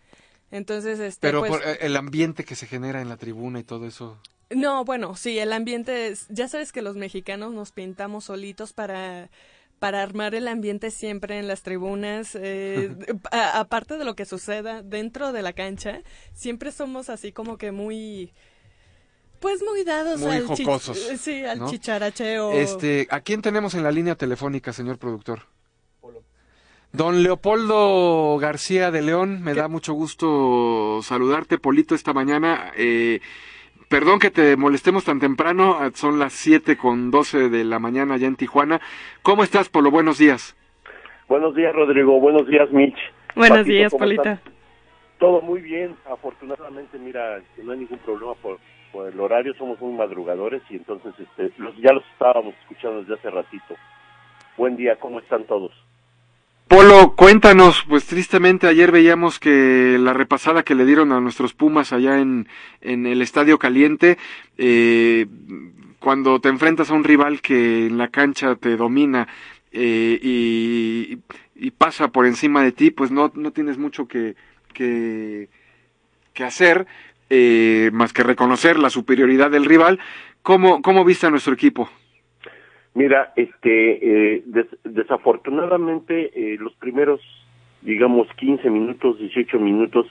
Entonces, este, pero pues, por, eh, el ambiente que se genera en la tribuna y todo eso no, bueno, sí, el ambiente es, ya sabes que los mexicanos nos pintamos solitos para para armar el ambiente siempre en las tribunas, eh, [laughs] aparte de lo que suceda dentro de la cancha, siempre somos así como que muy, pues muy dados Muy al, jocosos, sí, al ¿no? chicharacheo. Este, ¿a quién tenemos en la línea telefónica, señor productor? Don Leopoldo García de León, me da mucho gusto saludarte, Polito, esta mañana. Eh, Perdón que te molestemos tan temprano, ah, son las 7 con 12 de la mañana allá en Tijuana. ¿Cómo estás, Polo? Buenos días. Buenos días, Rodrigo. Buenos días, Mitch. Buenos Patito, días, ¿cómo Polita. Todo muy bien. Afortunadamente, mira, que no hay ningún problema por, por el horario. Somos muy madrugadores y entonces este, los, ya los estábamos escuchando desde hace ratito. Buen día, ¿cómo están todos? Polo, cuéntanos, pues tristemente ayer veíamos que la repasada que le dieron a nuestros Pumas allá en, en el Estadio Caliente, eh, cuando te enfrentas a un rival que en la cancha te domina eh, y, pasa por encima de ti, pues no, no tienes mucho que, que hacer, eh, más que reconocer la superioridad del rival. ¿Cómo, cómo viste a nuestro equipo? Mira, este, eh, des- desafortunadamente eh, los primeros, digamos, 15 minutos, 18 minutos,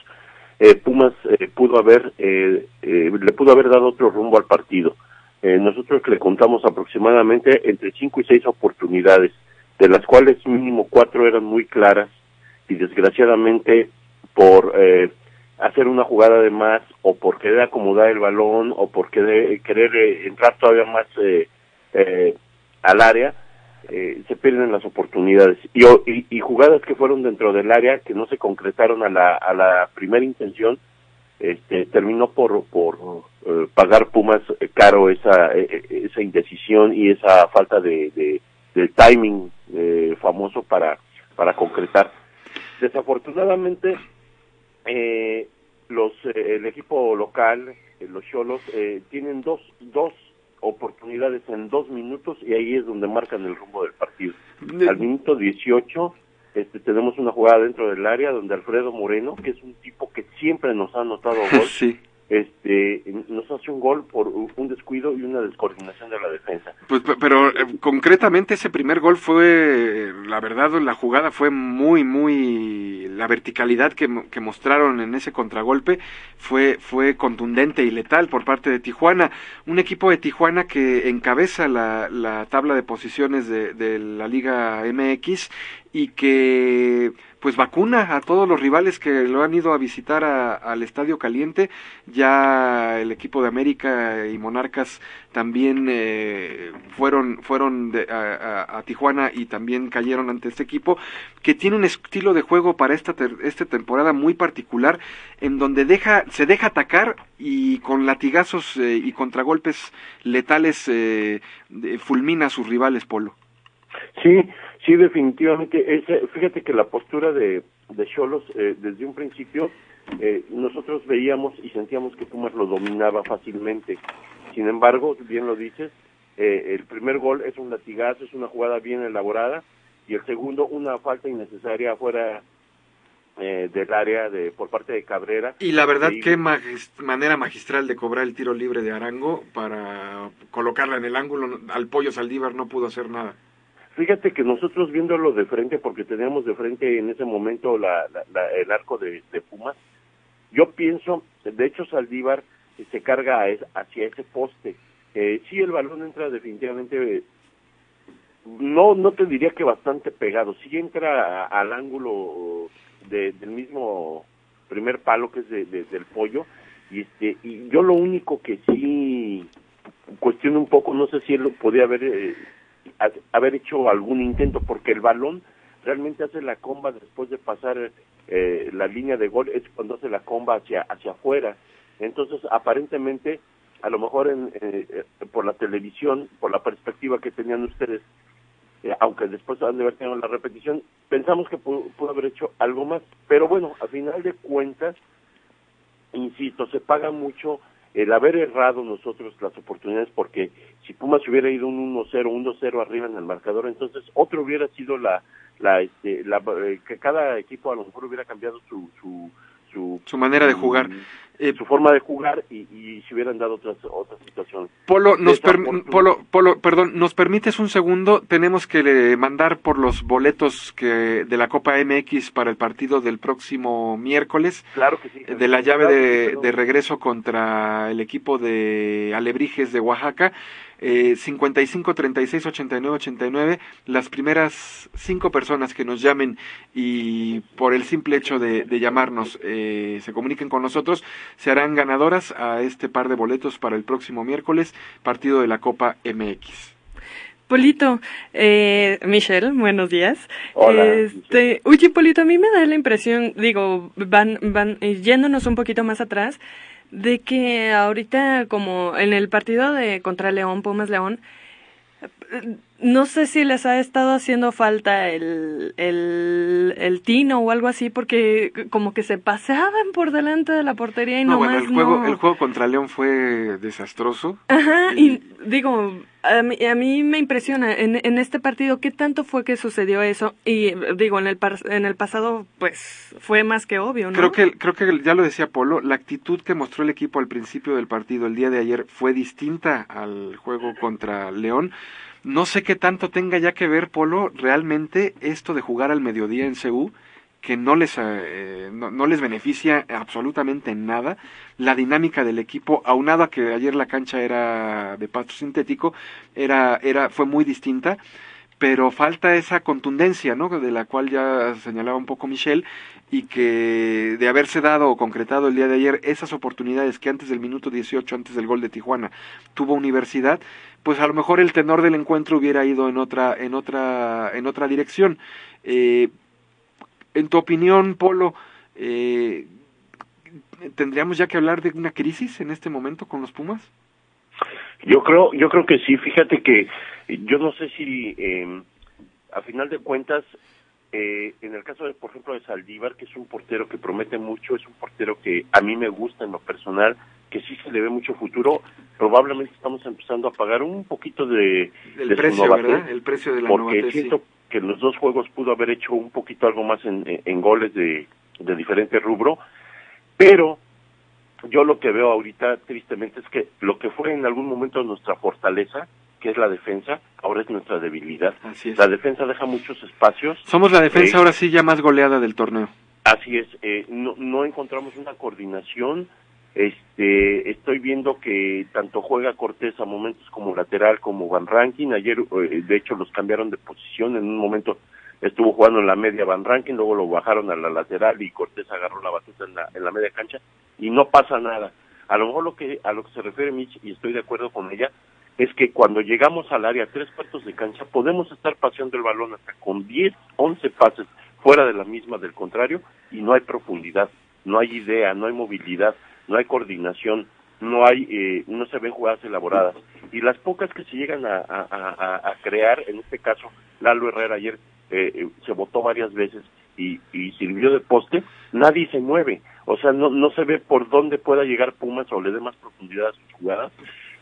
eh, Pumas eh, pudo haber, le pudo haber dado otro rumbo al partido. Nosotros le contamos aproximadamente entre 5 y 6 oportunidades, de las cuales mínimo cuatro eran muy claras y desgraciadamente por hacer una jugada de más o por querer acomodar el balón o por querer, querer eh, entrar todavía más eh, eh, al área, eh, se pierden las oportunidades. Y, y, y jugadas que fueron dentro del área, que no se concretaron a la, a la primera intención, este, terminó por, por eh, pagar Pumas caro esa, esa indecisión y esa falta de, de- del timing famoso para, para concretar. Desafortunadamente, eh, los eh, el equipo local, eh, los Cholos, eh, tienen dos, dos oportunidades en dos minutos y ahí es donde marcan el rumbo del partido. Al minuto 18 este, tenemos una jugada dentro del área donde Alfredo Moreno, que es un tipo que siempre nos ha anotado [laughs] gol, Sí. Este, nos hace un gol por un descuido y una descoordinación de la defensa. Pues, pe- pero eh, concretamente ese primer gol fue, la verdad, la jugada fue muy, muy, la verticalidad que, que mostraron en ese contragolpe fue, fue contundente y letal por parte de Tijuana. Un equipo de Tijuana que encabeza la, la tabla de posiciones de, de la Liga MX y que pues vacuna a todos los rivales que lo han ido a visitar a- al Estadio Caliente. Ya el equipo de América y Monarcas también eh, fueron fueron de- a, Tijuana y también cayeron ante este equipo que tiene un estilo de juego para esta ter- esta temporada muy particular en donde deja se deja atacar y con latigazos eh, y contragolpes letales eh, fulmina a sus rivales Polo. Sí, sí, definitivamente. Ese- fíjate que la postura de de Cholos eh, desde un principio eh, nosotros veíamos y sentíamos que Pumas lo dominaba fácilmente. Sin embargo, bien lo dices, eh, el primer gol es un latigazo, es una jugada bien elaborada y el segundo una falta innecesaria afuera eh, del área de por parte de Cabrera. Y la verdad, Sí. qué magis- manera magistral de cobrar el tiro libre de Arango para colocarla en el ángulo. Al pollo Saldívar no pudo hacer nada. Fíjate que nosotros viéndolo de frente, porque teníamos de frente en ese momento la, la- la- el arco de, de Pumas, yo pienso, de hecho Saldívar se carga hacia ese poste. Eh, sí, el balón entra definitivamente, no no te diría que bastante pegado, sí entra a- al ángulo de- del mismo primer palo que es de- de- del pollo, y, este, y yo lo único que sí cuestiono un poco, no sé si él lo podía haber eh, haber hecho algún intento porque el balón realmente hace la comba después de pasar eh, la línea de gol es cuando hace la comba hacia hacia afuera. Entonces aparentemente a lo mejor en, eh, por la televisión por la perspectiva que tenían ustedes eh, aunque después han de haber tenido la repetición pensamos que pudo, pudo haber hecho algo más. Pero bueno a final de cuentas insisto, se paga mucho el haber errado nosotros las oportunidades porque si Pumas hubiera ido un 1-0, un 2-0 arriba en el marcador, entonces otro hubiera sido la la este la eh, que cada equipo a lo mejor hubiera cambiado su su su, Su manera de jugar. Eh, su forma de jugar y, y se hubieran dado otras otras situaciones. Polo, nos per- Polo, Polo, perdón, ¿nos permites un segundo? Tenemos que eh, mandar por los boletos que de la Copa MX para el partido del próximo miércoles. Claro que sí. eh, De la llave Claro de, de regreso contra el equipo de Alebrijes de Oaxaca. Eh, 55 36 89 89. Las primeras cinco personas que nos llamen y por el simple hecho de, de llamarnos eh, se comuniquen con nosotros, se harán ganadoras a este par de boletos para el próximo miércoles, partido de la Copa MX. Polito, eh, Michelle, buenos días. Hola, Este, oye, Polito, a mí me da la impresión, digo, van, van, eh, yéndonos un poquito más atrás, de que ahorita, como en el partido de contra León, Pumas León, no sé si les ha estado haciendo falta el, el, el tino o algo así, porque como que se paseaban por delante de la portería y No, nomás bueno, el juego, no. el juego contra León fue desastroso. Ajá, y digo, a mí, a mí me impresiona en, en este partido qué tanto fue que sucedió eso y digo, en el, par- en el pasado pues fue más que obvio, ¿no? Creo que, creo que ya lo decía Polo, la actitud que mostró el equipo al principio del partido el día de ayer fue distinta al juego contra León. No sé qué tanto tenga ya que ver, Polo, realmente esto de jugar al mediodía en CU, que no les, eh, no, les beneficia absolutamente en nada. La dinámica del equipo, aunado a que ayer la cancha era de pasto sintético, era, era, fue muy distinta pero falta esa contundencia, ¿no? De la cual ya señalaba un poco Michelle y que de haberse dado o concretado el día de ayer esas oportunidades que antes del minuto 18, antes del gol de Tijuana, tuvo Universidad, pues a lo mejor el tenor del encuentro hubiera ido en otra en otra en otra dirección. Eh, en tu opinión, Polo, eh, tendríamos ya que hablar de una crisis en este momento con los Pumas. Yo creo, yo creo que sí. Fíjate que yo no sé si, eh, a final de cuentas, eh, en el caso de, por ejemplo, de Saldívar, que es un portero que promete mucho, es un portero que a mí me gusta en lo personal, que sí se le ve mucho futuro. Probablemente estamos empezando a pagar un poquito de, El de precio, novatez, ¿verdad? El precio de la porque novatez, sí. siento que en los dos juegos pudo haber hecho un poquito algo más en goles de, de diferente rubro, pero yo lo que veo ahorita tristemente es que lo que fue en algún momento nuestra fortaleza, que es la defensa, ahora es nuestra debilidad. Así es. La defensa deja muchos espacios. Somos la defensa Eh, ahora sí ya más goleada del torneo. Así es, eh, no, no encontramos una coordinación. Este, estoy viendo que tanto juega Cortés a momentos como lateral como Van Rankin. Ayer, eh, de hecho, los cambiaron de posición. En un momento estuvo jugando en la media Van Rankin, luego lo bajaron a la lateral y Cortés agarró la batuta en la, en la media cancha y no pasa nada. A lo mejor lo que a lo que se refiere Mitch y estoy de acuerdo con ella es que cuando llegamos al área tres cuartos de cancha podemos estar paseando el balón hasta con 10, 11 pases fuera de la misma del contrario y no hay profundidad, no hay idea, no hay movilidad, no hay coordinación, no hay, eh, no se ven jugadas elaboradas. Y las pocas que se llegan a, crear, en este caso Lalo Herrera ayer eh, eh, se votó varias veces y, y sirvió de poste, nadie se mueve, o sea no no se ve por dónde pueda llegar Pumas o le dé más profundidad a sus jugadas.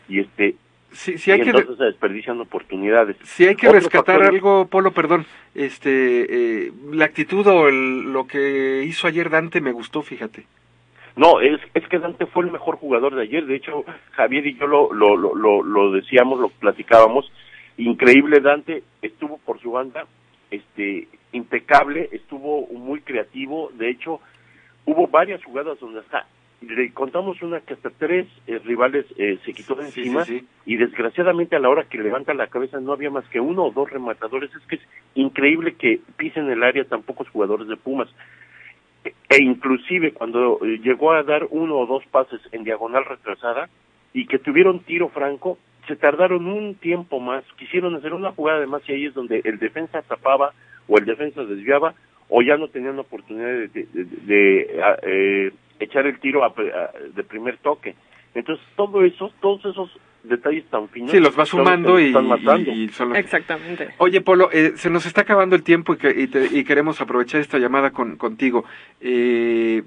Y este Sí, sí hay y que entonces se desperdician oportunidades. Si hay que Otro rescatar factor- algo, Polo, perdón, este, eh, la actitud o el- lo que hizo ayer Dante me gustó, fíjate. No, es, es que Dante fue el mejor jugador de ayer. De hecho, Javier y yo lo, lo, lo, lo, lo decíamos, lo platicábamos. Increíble, Dante estuvo por su banda, este, impecable, estuvo muy creativo. De hecho, hubo varias jugadas donde hasta le contamos una que hasta tres eh, rivales eh, se quitó de encima sí, sí. y desgraciadamente a la hora que levanta la cabeza no había más que uno o dos rematadores. Es que es increíble que pisen el área tan pocos jugadores de Pumas e inclusive cuando eh, llegó a dar uno o dos pases en diagonal retrasada y que tuvieron tiro franco, se tardaron un tiempo más, quisieron hacer una jugada de más y ahí es donde el defensa tapaba o el defensa desviaba o ya no tenían oportunidad de, de- de- eh, echar el tiro a- a- de primer toque. Entonces, todo eso, todos esos detalles tan finos Sí, los va sumando y, están matando. y- y son los- Exactamente. Oye, Polo, eh, se nos está acabando el tiempo y, que- y te- y queremos aprovechar esta llamada con, contigo. Eh,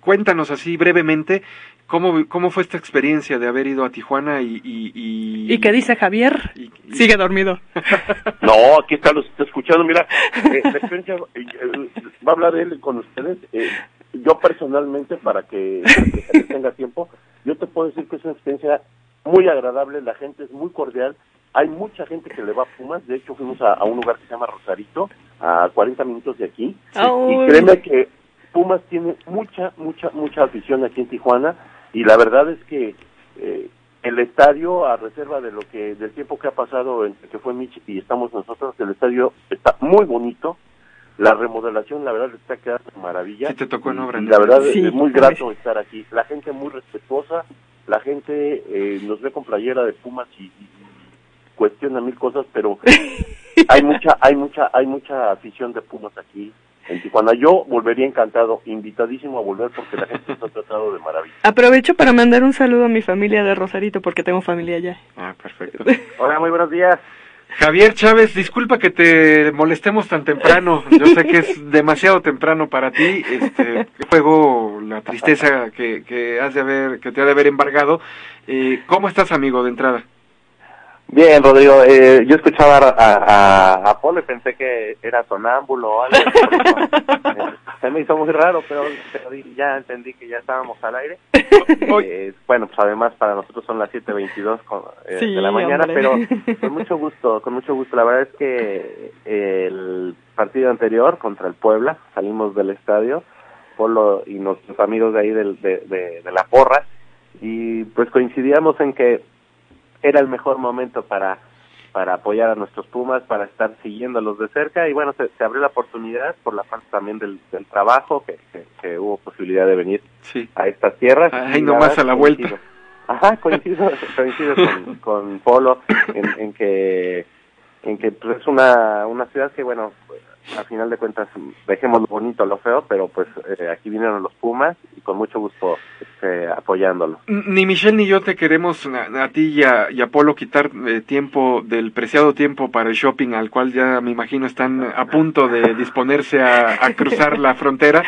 cuéntanos así brevemente cómo, cómo fue esta experiencia de haber ido a Tijuana y... ¿Y, y- ¿Y qué dice Javier? Sigue dormido. [laughs] No, aquí está, los está escuchando. Mira, eh, la experiencia, eh, eh, va a hablar él con ustedes. Eh, yo personalmente, para que, para que Javier tenga tiempo, yo te puedo decir que es una experiencia muy agradable, la gente es muy cordial. Hay mucha gente que le va a Pumas. De hecho, fuimos a, a un lugar que se llama Rosarito, a 40 minutos de aquí. Y créeme que Pumas tiene mucha, mucha, mucha afición aquí en Tijuana. Y la verdad es que eh, el estadio, a reserva de lo que del tiempo que ha pasado entre que fue Mitch y estamos nosotros, el estadio está muy bonito. La remodelación, la verdad, está quedando maravilla. Sí te tocó en obra. La verdad, Sí. es muy grato estar aquí. La gente muy respetuosa, la gente eh, nos ve con playera de Pumas y, y cuestiona mil cosas, pero [laughs] hay mucha, hay mucha, hay mucha afición de Pumas aquí en Tijuana. Yo volvería encantado, invitadísimo a volver porque la gente nos ha tratado de maravilla. Aprovecho para mandar un saludo a mi familia de Rosarito porque tengo familia allá. Ah, perfecto. [laughs] Hola, muy buenos días. Javier Chávez, disculpa que te molestemos tan temprano. Yo sé que es [laughs] demasiado temprano para ti. Este juego la tristeza que, que has de haber, que te ha de haber embargado. Eh, ¿Cómo estás, amigo, de entrada? Bien, Rodrigo, eh, yo escuchaba a, a, a Apolo y pensé que era sonámbulo o algo. Eh, [laughs] Se me hizo muy raro, pero, ya entendí que ya estábamos al aire. [laughs] Eh, bueno, pues además para nosotros son las 7.22 con- eh, Sí, de la mañana, hombre. pero [laughs] con mucho gusto, con mucho gusto. La verdad es que el partido anterior contra el Puebla, salimos del estadio, Polo y nuestros amigos de ahí de, de la porra, y pues coincidíamos en que era el mejor momento para para apoyar a nuestros Pumas, para estar siguiéndolos de cerca y bueno, se, se abrió la oportunidad por la parte también del, del trabajo, que, que, que hubo posibilidad de venir Sí. a estas tierras. Ahí nomás a la coincido. vuelta. Ajá, coincido, [laughs] coincido con, con Polo en, en que en que pues, es una, una ciudad que bueno, a final de cuentas dejemos lo bonito, lo feo, pero pues eh, aquí vinieron los Pumas y con mucho gusto este, apoyándolo. Ni Michelle ni yo te queremos a, ti y a, y a Polo quitar eh, tiempo del preciado tiempo para el shopping al cual ya me imagino están a punto de disponerse a, cruzar la frontera.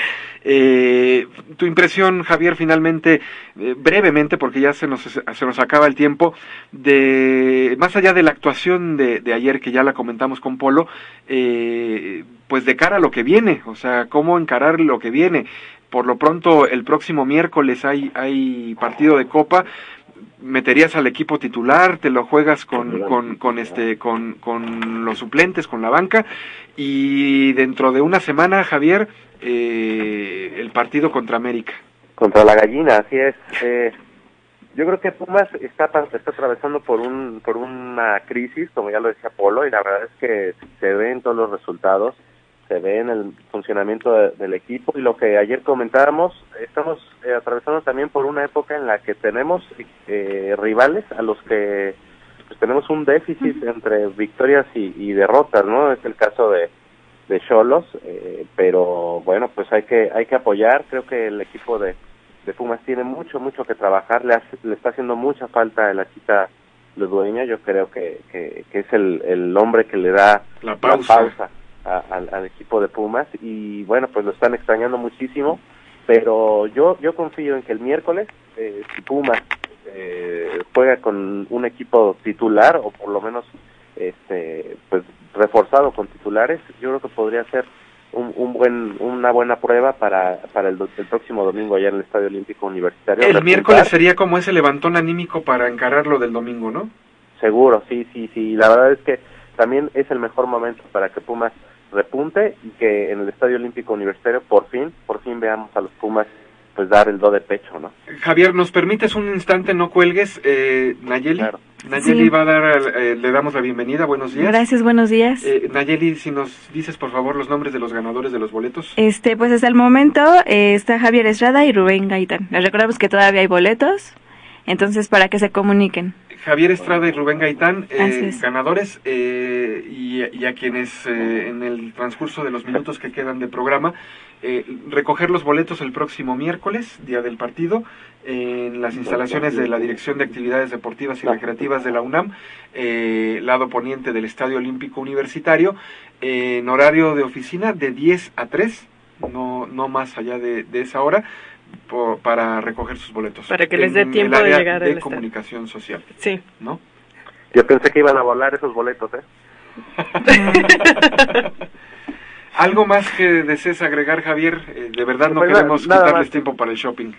Eh, tu impresión, Javier, finalmente, eh, brevemente, porque ya se nos, se nos acaba el tiempo, de más allá de la actuación de, de ayer que ya la comentamos con Polo, eh, pues de cara a lo que viene, o sea, cómo encarar lo que viene. Por lo pronto, el próximo miércoles hay, hay partido de Copa. ¿Meterías al equipo titular? ¿Te lo juegas con, con, con, este, con, con los suplentes, con la banca? Y dentro de una semana, Javier, eh, el partido contra América. Contra la gallina, así es. Eh, yo creo que Pumas está, está atravesando por un por una crisis, como ya lo decía Polo, y la verdad es que se ve en todos los resultados, se ve en el funcionamiento de- del equipo y lo que ayer comentábamos, estamos eh, atravesando también por una época en la que tenemos eh, rivales a los que pues, tenemos un déficit entre victorias y, y derrotas, ¿no? Es el caso de de Cholos, eh, pero bueno, pues hay que hay que apoyar. Creo que el equipo de, de Pumas tiene mucho mucho que trabajar. Le, hace- le está haciendo mucha falta a la chica Ludueña. Yo creo que, que, que es el, el hombre que le da La pausa. pausa a- al, al equipo de Pumas y bueno, pues lo están extrañando muchísimo. Pero yo yo confío en que el miércoles eh, si Pumas eh, juega con un equipo titular o por lo menos este pues reforzado con titulares yo creo que podría ser un, un buen una buena prueba para para el, próximo domingo allá en el Estadio Olímpico Universitario El miércoles sería como ese levantón anímico para encarar lo del domingo, ¿no? seguro sí sí sí la verdad es que también es el mejor momento para que Pumas repunte y que en el Estadio Olímpico Universitario por fin por fin veamos a los Pumas pues dar el do de pecho no Javier, ¿nos permites un instante? No cuelgues. Eh, Nayeli. Nayeli Sí. va a dar, eh, le damos la bienvenida. Buenos días. Gracias, buenos días. Eh, Nayeli, si nos dices por favor los nombres de los ganadores de los boletos. Este, pues hasta el momento eh, está Javier Estrada y Rubén Gaitán. Les recordamos que todavía hay boletos, entonces para que se comuniquen. Javier Estrada y Rubén Gaitán, eh, ganadores, eh, y, y a quienes eh, en el transcurso de los minutos que quedan de programa, eh, recoger los boletos el próximo miércoles, día del partido, en las instalaciones de la Dirección de Actividades Deportivas y Recreativas de la UNAM, eh, lado poniente del Estadio Olímpico Universitario, en horario de oficina de 10 a 3, no, no más allá de, de esa hora, po- para recoger sus boletos. Para que les dé el tiempo de área llegar de al comunicación social. Sí. ¿No? yo pensé que iban a volar esos boletos eh [laughs] ¿Algo más que desees agregar, Javier? Eh, de verdad no Pues queremos nada quitarles más. tiempo para el shopping.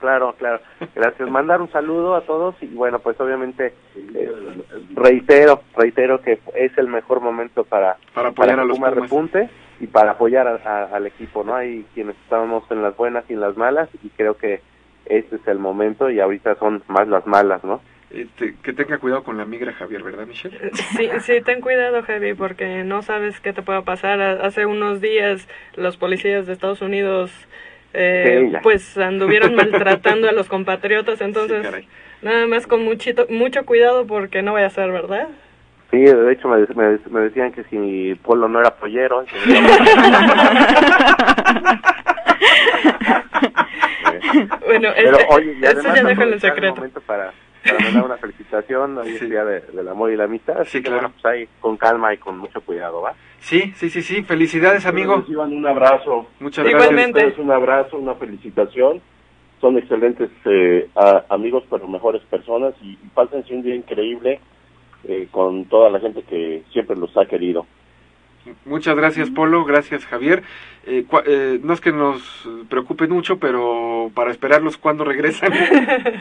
Claro, claro. Gracias. Mandar un saludo a todos y bueno, pues obviamente eh, reitero, reitero que es el mejor momento para Para apoyar que a los Pumas Pumas. repunte y para apoyar a- a- al equipo, ¿no? Hay quienes estábamos en las buenas y en las malas y creo que este es el momento y ahorita son más las malas, ¿no? Este, que tenga cuidado con la migra, Javier, ¿verdad, Michelle? [laughs] Sí, sí, ten cuidado, Javi, porque no sabes qué te pueda pasar. Hace unos días los policías de Estados Unidos eh, Sí, pues anduvieron [laughs] maltratando a los compatriotas, entonces nada más con muchito, mucho cuidado porque no vaya a ser, ¿verdad? Sí, de hecho me, me, me decían que si Polo no era pollero. que- [laughs] [laughs] Bueno, Pero este- oye, y eso ya déjalo en secreto. momento para, para mandar una felicitación, hoy es día de- del amor y la amistad. Así que, claro. bueno, pues ahí con calma y con mucho cuidado, ¿va? Sí, sí, sí, sí. Felicidades, amigo. Reciban un abrazo. Muchas gracias. Igualmente. Ustedes un abrazo, una felicitación. Son excelentes eh, a- amigos, pero mejores personas y, y pásense un día increíble eh, con toda la gente que siempre los ha querido. Muchas gracias, Polo. Gracias, Javier. Eh, cua- eh, no es que nos preocupe mucho, pero para esperarlos cuando regresan. [laughs]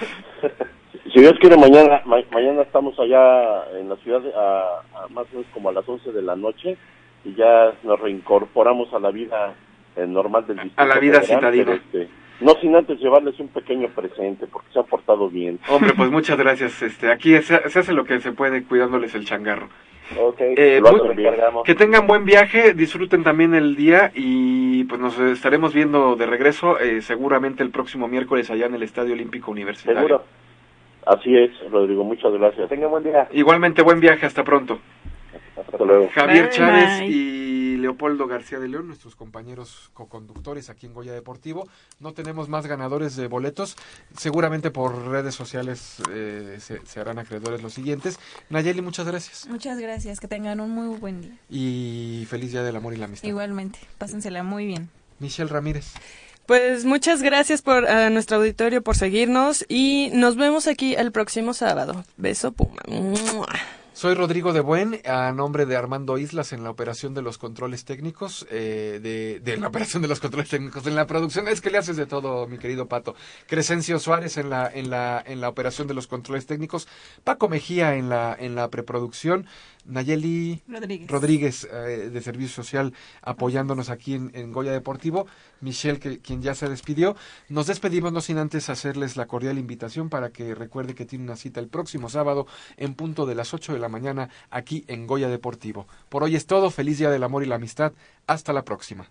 Si Dios quiere, mañana ma- mañana estamos allá en la ciudad a, a más o menos como a las 11 de la noche y ya nos reincorporamos a la vida eh, normal del distrito. A la vida Federal, citadina. pero, este, no sin antes llevarles un pequeño presente porque se han portado bien. Hombre, pues muchas gracias. Este, aquí se, se hace lo que se puede cuidándoles el changarro. Ok, Eh, lo muy- encargamos. que tengan buen viaje, disfruten también el día y pues nos estaremos viendo de regreso eh, seguramente el próximo miércoles allá en el Estadio Olímpico Universitario. Seguro. Así es, Rodrigo, muchas gracias. Tenga buen día. Igualmente buen viaje, hasta pronto. Hasta luego. Javier Bye. Chávez Bye. y Leopoldo García de León, nuestros compañeros coconductores aquí en Goya Deportivo. No tenemos más ganadores de boletos. Seguramente por redes sociales eh, se, se harán acreedores los siguientes. Nayeli, muchas gracias. Muchas gracias, que tengan un muy buen día. Y feliz Día del Amor y la Amistad. Igualmente, pásensela muy bien. Michelle Ramírez. Pues muchas gracias por a nuestro auditorio por seguirnos y nos vemos aquí el próximo sábado. Beso Puma. Soy Rodrigo de Buen, a nombre de Armando Islas en la operación de los controles técnicos, eh, de, de la operación de los controles técnicos, en la producción, es que le haces de todo, mi querido Pato. Crescencio Suárez en la, en la, en la operación de los controles técnicos, Paco Mejía en la, en la preproducción, Nayeli Rodríguez. Rodríguez, eh, de Servicio Social apoyándonos aquí en, en Goya Deportivo, Michelle que, quien ya se despidió. Nos despedimos no sin antes hacerles la cordial invitación para que recuerde que tiene una cita el próximo sábado en punto de las 8 de la mañana aquí en Goya Deportivo. Por hoy es todo, feliz día del amor y la amistad, hasta la próxima.